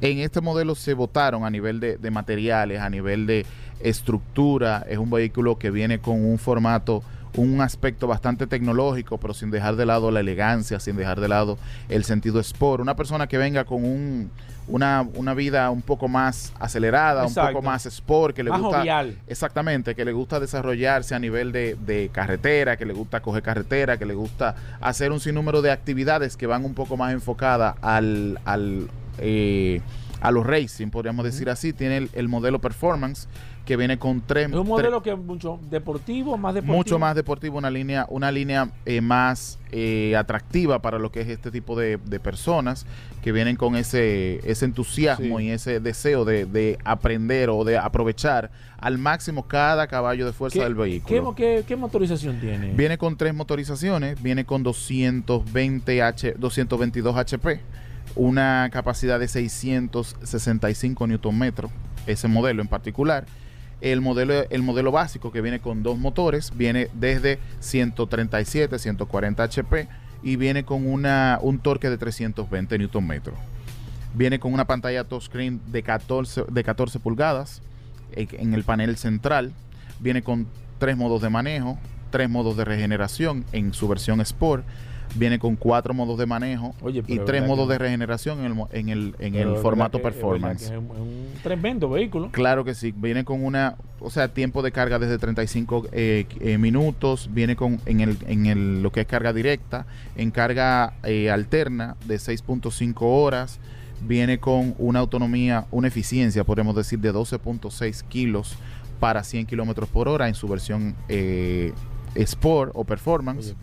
En este modelo se votaron a nivel de, de materiales, a nivel de estructura. Es un vehículo que viene con un formato, un aspecto bastante tecnológico, pero sin dejar de lado la elegancia, sin dejar de lado el sentido sport. Una persona que venga con un, una, una vida un poco más acelerada, Exacto. un poco más sport, que le Más gusta... jovial. Exactamente, que le gusta desarrollarse a nivel de, de carretera, que le gusta coger carretera, que le gusta hacer un sinnúmero de actividades que van un poco más enfocadas al, al, eh, a los racing, podríamos decir así. Tiene el, el modelo performance que viene con tres... Es un tres- modelo que es mucho deportivo, más deportivo. mucho más deportivo, una línea, una línea eh, más eh, atractiva para lo que es este tipo de, de personas que vienen con ese, ese entusiasmo Sí. y ese deseo de, de aprender o de aprovechar al máximo cada caballo de fuerza ¿Qué, del qué, vehículo. qué- qué motorización tiene? Viene con tres motorizaciones, viene con 220 H, 222 HP, una capacidad de 665 Nm, ese modelo en particular. El modelo, el modelo básico que viene con dos motores viene desde 137, 140 HP y viene con una, un torque de 320 Nm. Viene con una pantalla touchscreen de 14, de 14 pulgadas en el panel central. Viene con tres modos de manejo, tres modos de regeneración en su versión Sport. Viene con cuatro modos de manejo Oye, y tres modos que- de regeneración en el, en el, en el formato que- performance. Es un, es un tremendo vehículo. Claro que sí, viene con una, o sea, tiempo de carga desde 35 eh, eh, minutos, viene con en el en el lo que es carga directa, en carga eh, alterna de 6.5 horas, viene con una autonomía, una eficiencia, podemos decir, de 12.6 kilos para 100 kilómetros por hora en su versión Sport o Performance. Oye,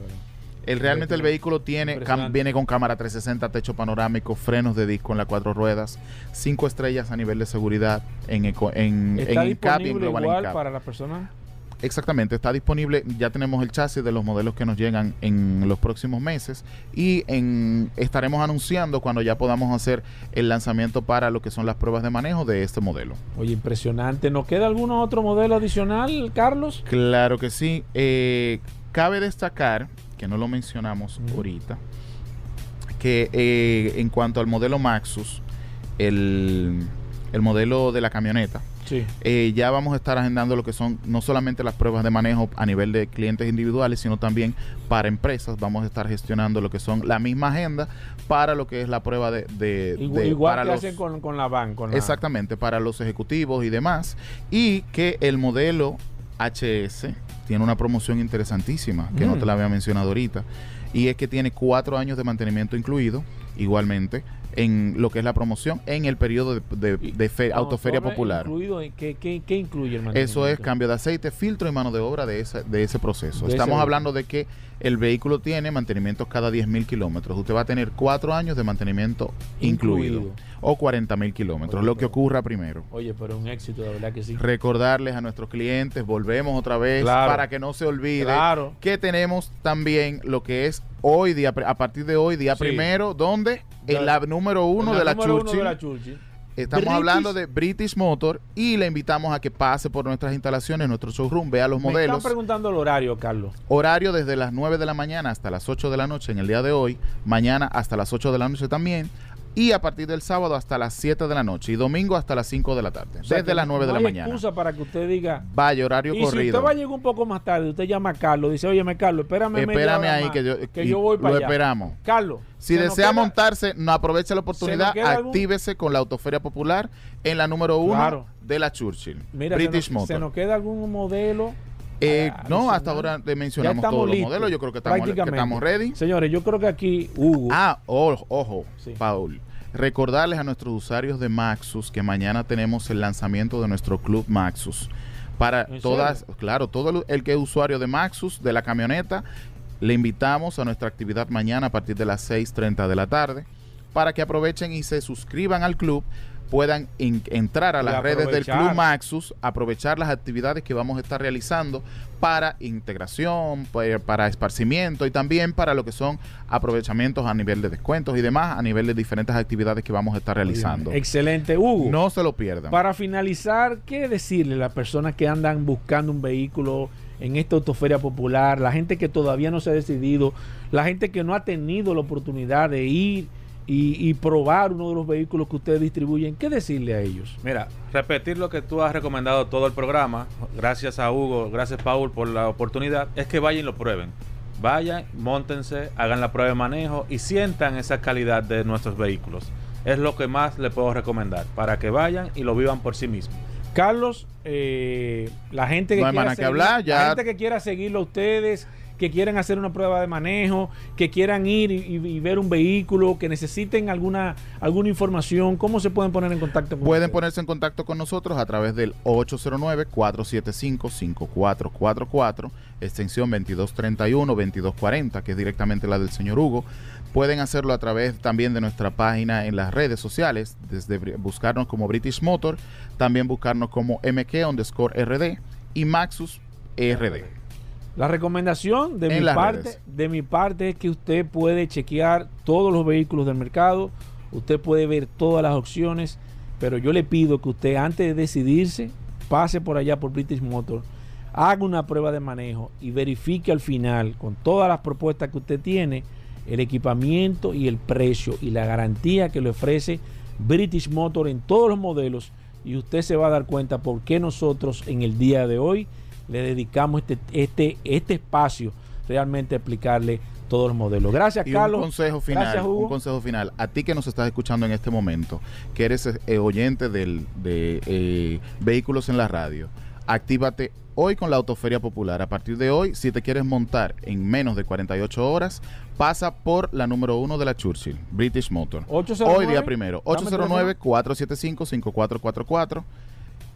El, realmente el Vehículo tiene cam- viene con cámara 360, techo panorámico, frenos de disco en las cuatro ruedas, cinco estrellas a nivel de seguridad en, eco- en, Está en Incap y en disponible Global igual para las personas. Exactamente, está disponible. Ya tenemos el chasis de los modelos que nos llegan en los próximos meses y en, estaremos anunciando cuando ya podamos hacer el lanzamiento para lo que son las pruebas de manejo de este modelo. Oye, impresionante. ¿Nos queda algún otro modelo adicional, Carlos? Claro que sí. Eh, cabe destacar, que no lo mencionamos ahorita, que eh, en cuanto al modelo Maxus, el, el modelo de la camioneta, Sí. eh, ya vamos a estar agendando lo que son no solamente las pruebas de manejo a nivel de clientes individuales, sino también para empresas. Vamos a estar gestionando lo que son la misma agenda para lo que es la prueba de... de- Igual, de- igual para que los- hacen con, con la van. Con la- Exactamente, para los ejecutivos y demás. Y que el modelo HS tiene una promoción interesantísima, que no Mm. te la había mencionado ahorita. Y es que tiene cuatro años de mantenimiento incluido, igualmente, en lo que es la promoción en el periodo de, de- Y- de fe- No, autoferia popular. incluido ¿qué, qué, qué incluye el Eso es mantenimiento? cambio de aceite, filtro y mano de obra de ese, de ese proceso. De Estamos hablando de que el vehículo tiene mantenimiento cada 10.000 kilómetros. Usted va a tener cuatro años de mantenimiento incluido, Incluido. o 40.000 kilómetros, lo que ocurra primero. Oye, pero un éxito, de verdad que sí. Recordarles a nuestros clientes, volvemos otra vez Claro. para que no se olvide Claro. que tenemos también lo que es hoy día, a partir de hoy, día Sí. primero, donde en La- número uno, La de la, número uno de la Churchill. Estamos British- hablando de British Motor y le invitamos a que pase por nuestras instalaciones, nuestro showroom, vea los Me modelos. están preguntando el horario, Carlos. Horario desde las 9 de la mañana hasta las 8 de la noche en el día de hoy, mañana hasta las 8 de la noche también y a partir del sábado hasta las 7 de la noche y domingo hasta las 5 de la tarde, O sea, desde las 9 de la mañana. excusa para que usted diga. Vaya, horario Y si corrido. usted va a llegar un poco más tarde, usted llama a Carlos, dice, oye, Carlos, espérame Espérame ahí más, que yo, que y yo voy para lo allá. esperamos. Carlos, Si se desea queda- montarse, no aproveche la oportunidad, algún- actívese con la Autoferia Popular en la número uno Claro. de la Churchill, Mira, se British nos, Motor. se nos queda algún modelo. Eh, no, hasta ahora le mencionamos todos los modelos. Yo creo que estamos, que estamos ready. Señores, yo creo que aquí Hugo. Ah, ojo, ojo Sí. Paul. Recordarles a nuestros usuarios de Maxus que mañana tenemos el lanzamiento de nuestro club Maxus. Para ¿En todas, serio? claro, todo el que es usuario de Maxus, de la camioneta, le invitamos a nuestra actividad mañana a partir de las 6.30 de la tarde para que aprovechen y se suscriban al club, puedan entrar a las redes del. Club Maxus, aprovechar las actividades que vamos a estar realizando para integración, pa- para esparcimiento y también para lo que son aprovechamientos a nivel de descuentos y demás, a nivel de diferentes actividades que vamos a estar realizando. Excelente, Hugo. No se lo pierdan. Para finalizar, ¿qué decirle a las personas que andan buscando un vehículo en esta autoferia popular, la gente que todavía no se ha decidido, la gente que no ha tenido la oportunidad de ir y, y probar uno de los vehículos que ustedes distribuyen? ¿Qué decirle a ellos? Mira, repetir lo que tú has recomendado todo el programa, gracias a Hugo, gracias Paul por la oportunidad, es que vayan y lo prueben. Vayan, montense, hagan la prueba de manejo y sientan esa calidad de nuestros vehículos. Es lo que más le puedo recomendar, para que vayan y lo vivan por sí mismos. Carlos, eh, la gente que No hay quiera que hablar, ya- la gente que quiera seguirlo a ustedes, que quieran hacer una prueba de manejo, que quieran ir y, ver un vehículo, que necesiten alguna alguna información, ¿cómo se pueden poner en contacto con Pueden ustedes? ponerse en contacto con nosotros a través del 809-475-5444, extensión 2231-2240, que es directamente la del señor Hugo. Pueden hacerlo a través también de nuestra página en las redes sociales, desde buscarnos como British Motor, también buscarnos como MK underscore RD y Maxus RD. La recomendación de En mi parte, redes. de mi parte es que usted puede chequear todos los vehículos del mercado, usted puede ver todas las opciones, pero yo le pido que usted antes de decidirse pase por allá por British Motor, haga una prueba de manejo y verifique al final con todas las propuestas que usted tiene el equipamiento y el precio y la garantía que le ofrece British Motor en todos los modelos y usted se va a dar cuenta por qué nosotros en el día de hoy le dedicamos este, este, este espacio realmente a explicarle todos los modelos. Gracias, Y Carlos. un consejo final, Gracias, Hugo. un consejo final. A ti que nos estás escuchando en este momento, que eres eh, oyente del, de eh, Vehículos en la Radio, actívate hoy con la Autoferia Popular. A partir de hoy, si te quieres montar en menos de 48 horas, pasa por la número uno de la Churchill, British Motor. 809, Hoy día primero, dame el teléfono. 809-475-5444.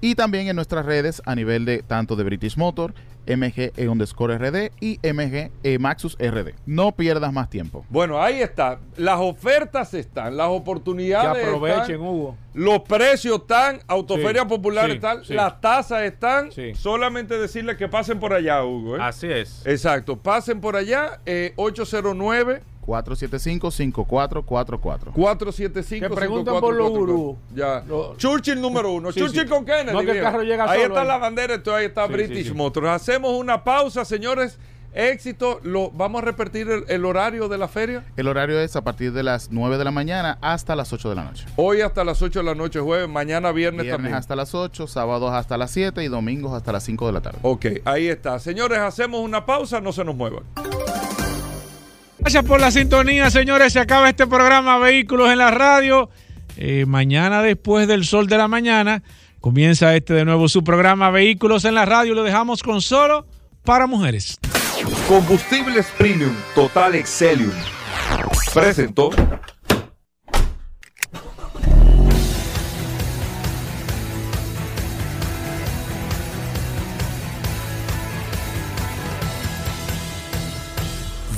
Y también en nuestras redes a nivel de tanto de British Motor, MG e underscore RD y MG e Maxus RD. No pierdas más tiempo. Bueno, ahí está. Las ofertas están, las Que oportunidades aprovechen, están, Hugo. los precios están, Autoferia Sí, Popular sí, están, sí. las tasas están. Sí. Solamente decirles que pasen por allá, Hugo. ¿eh? Así es. Exacto, pasen por allá, eh, 809 475-5444. 475 Que preguntan por los gurús. Ya. Lo- Churchill número uno. Sí, Churchill sí. con Kennedy. No, que el carro llega ahí solo está ahí. la bandera, entonces ahí está Sí, British sí, sí. Motors. Hacemos una pausa, señores. Éxito. Lo, vamos a repetir el, el horario de la feria. El horario es a partir de las 9 de la mañana hasta las 8 de la noche. Hoy hasta las 8 de la noche, jueves. Mañana viernes, Viernes también. hasta las 8, sábados hasta las 7 y domingos hasta las 5 de la tarde. Ok, ahí está. Señores, hacemos una pausa, no se nos muevan. Gracias por la sintonía, señores. Se acaba este programa Vehículos en la Radio. Eh, mañana, después del sol de la mañana, comienza este de nuevo su programa Vehículos en la Radio. Lo dejamos con solo para mujeres. Combustibles Premium Total Excelium. Presentó.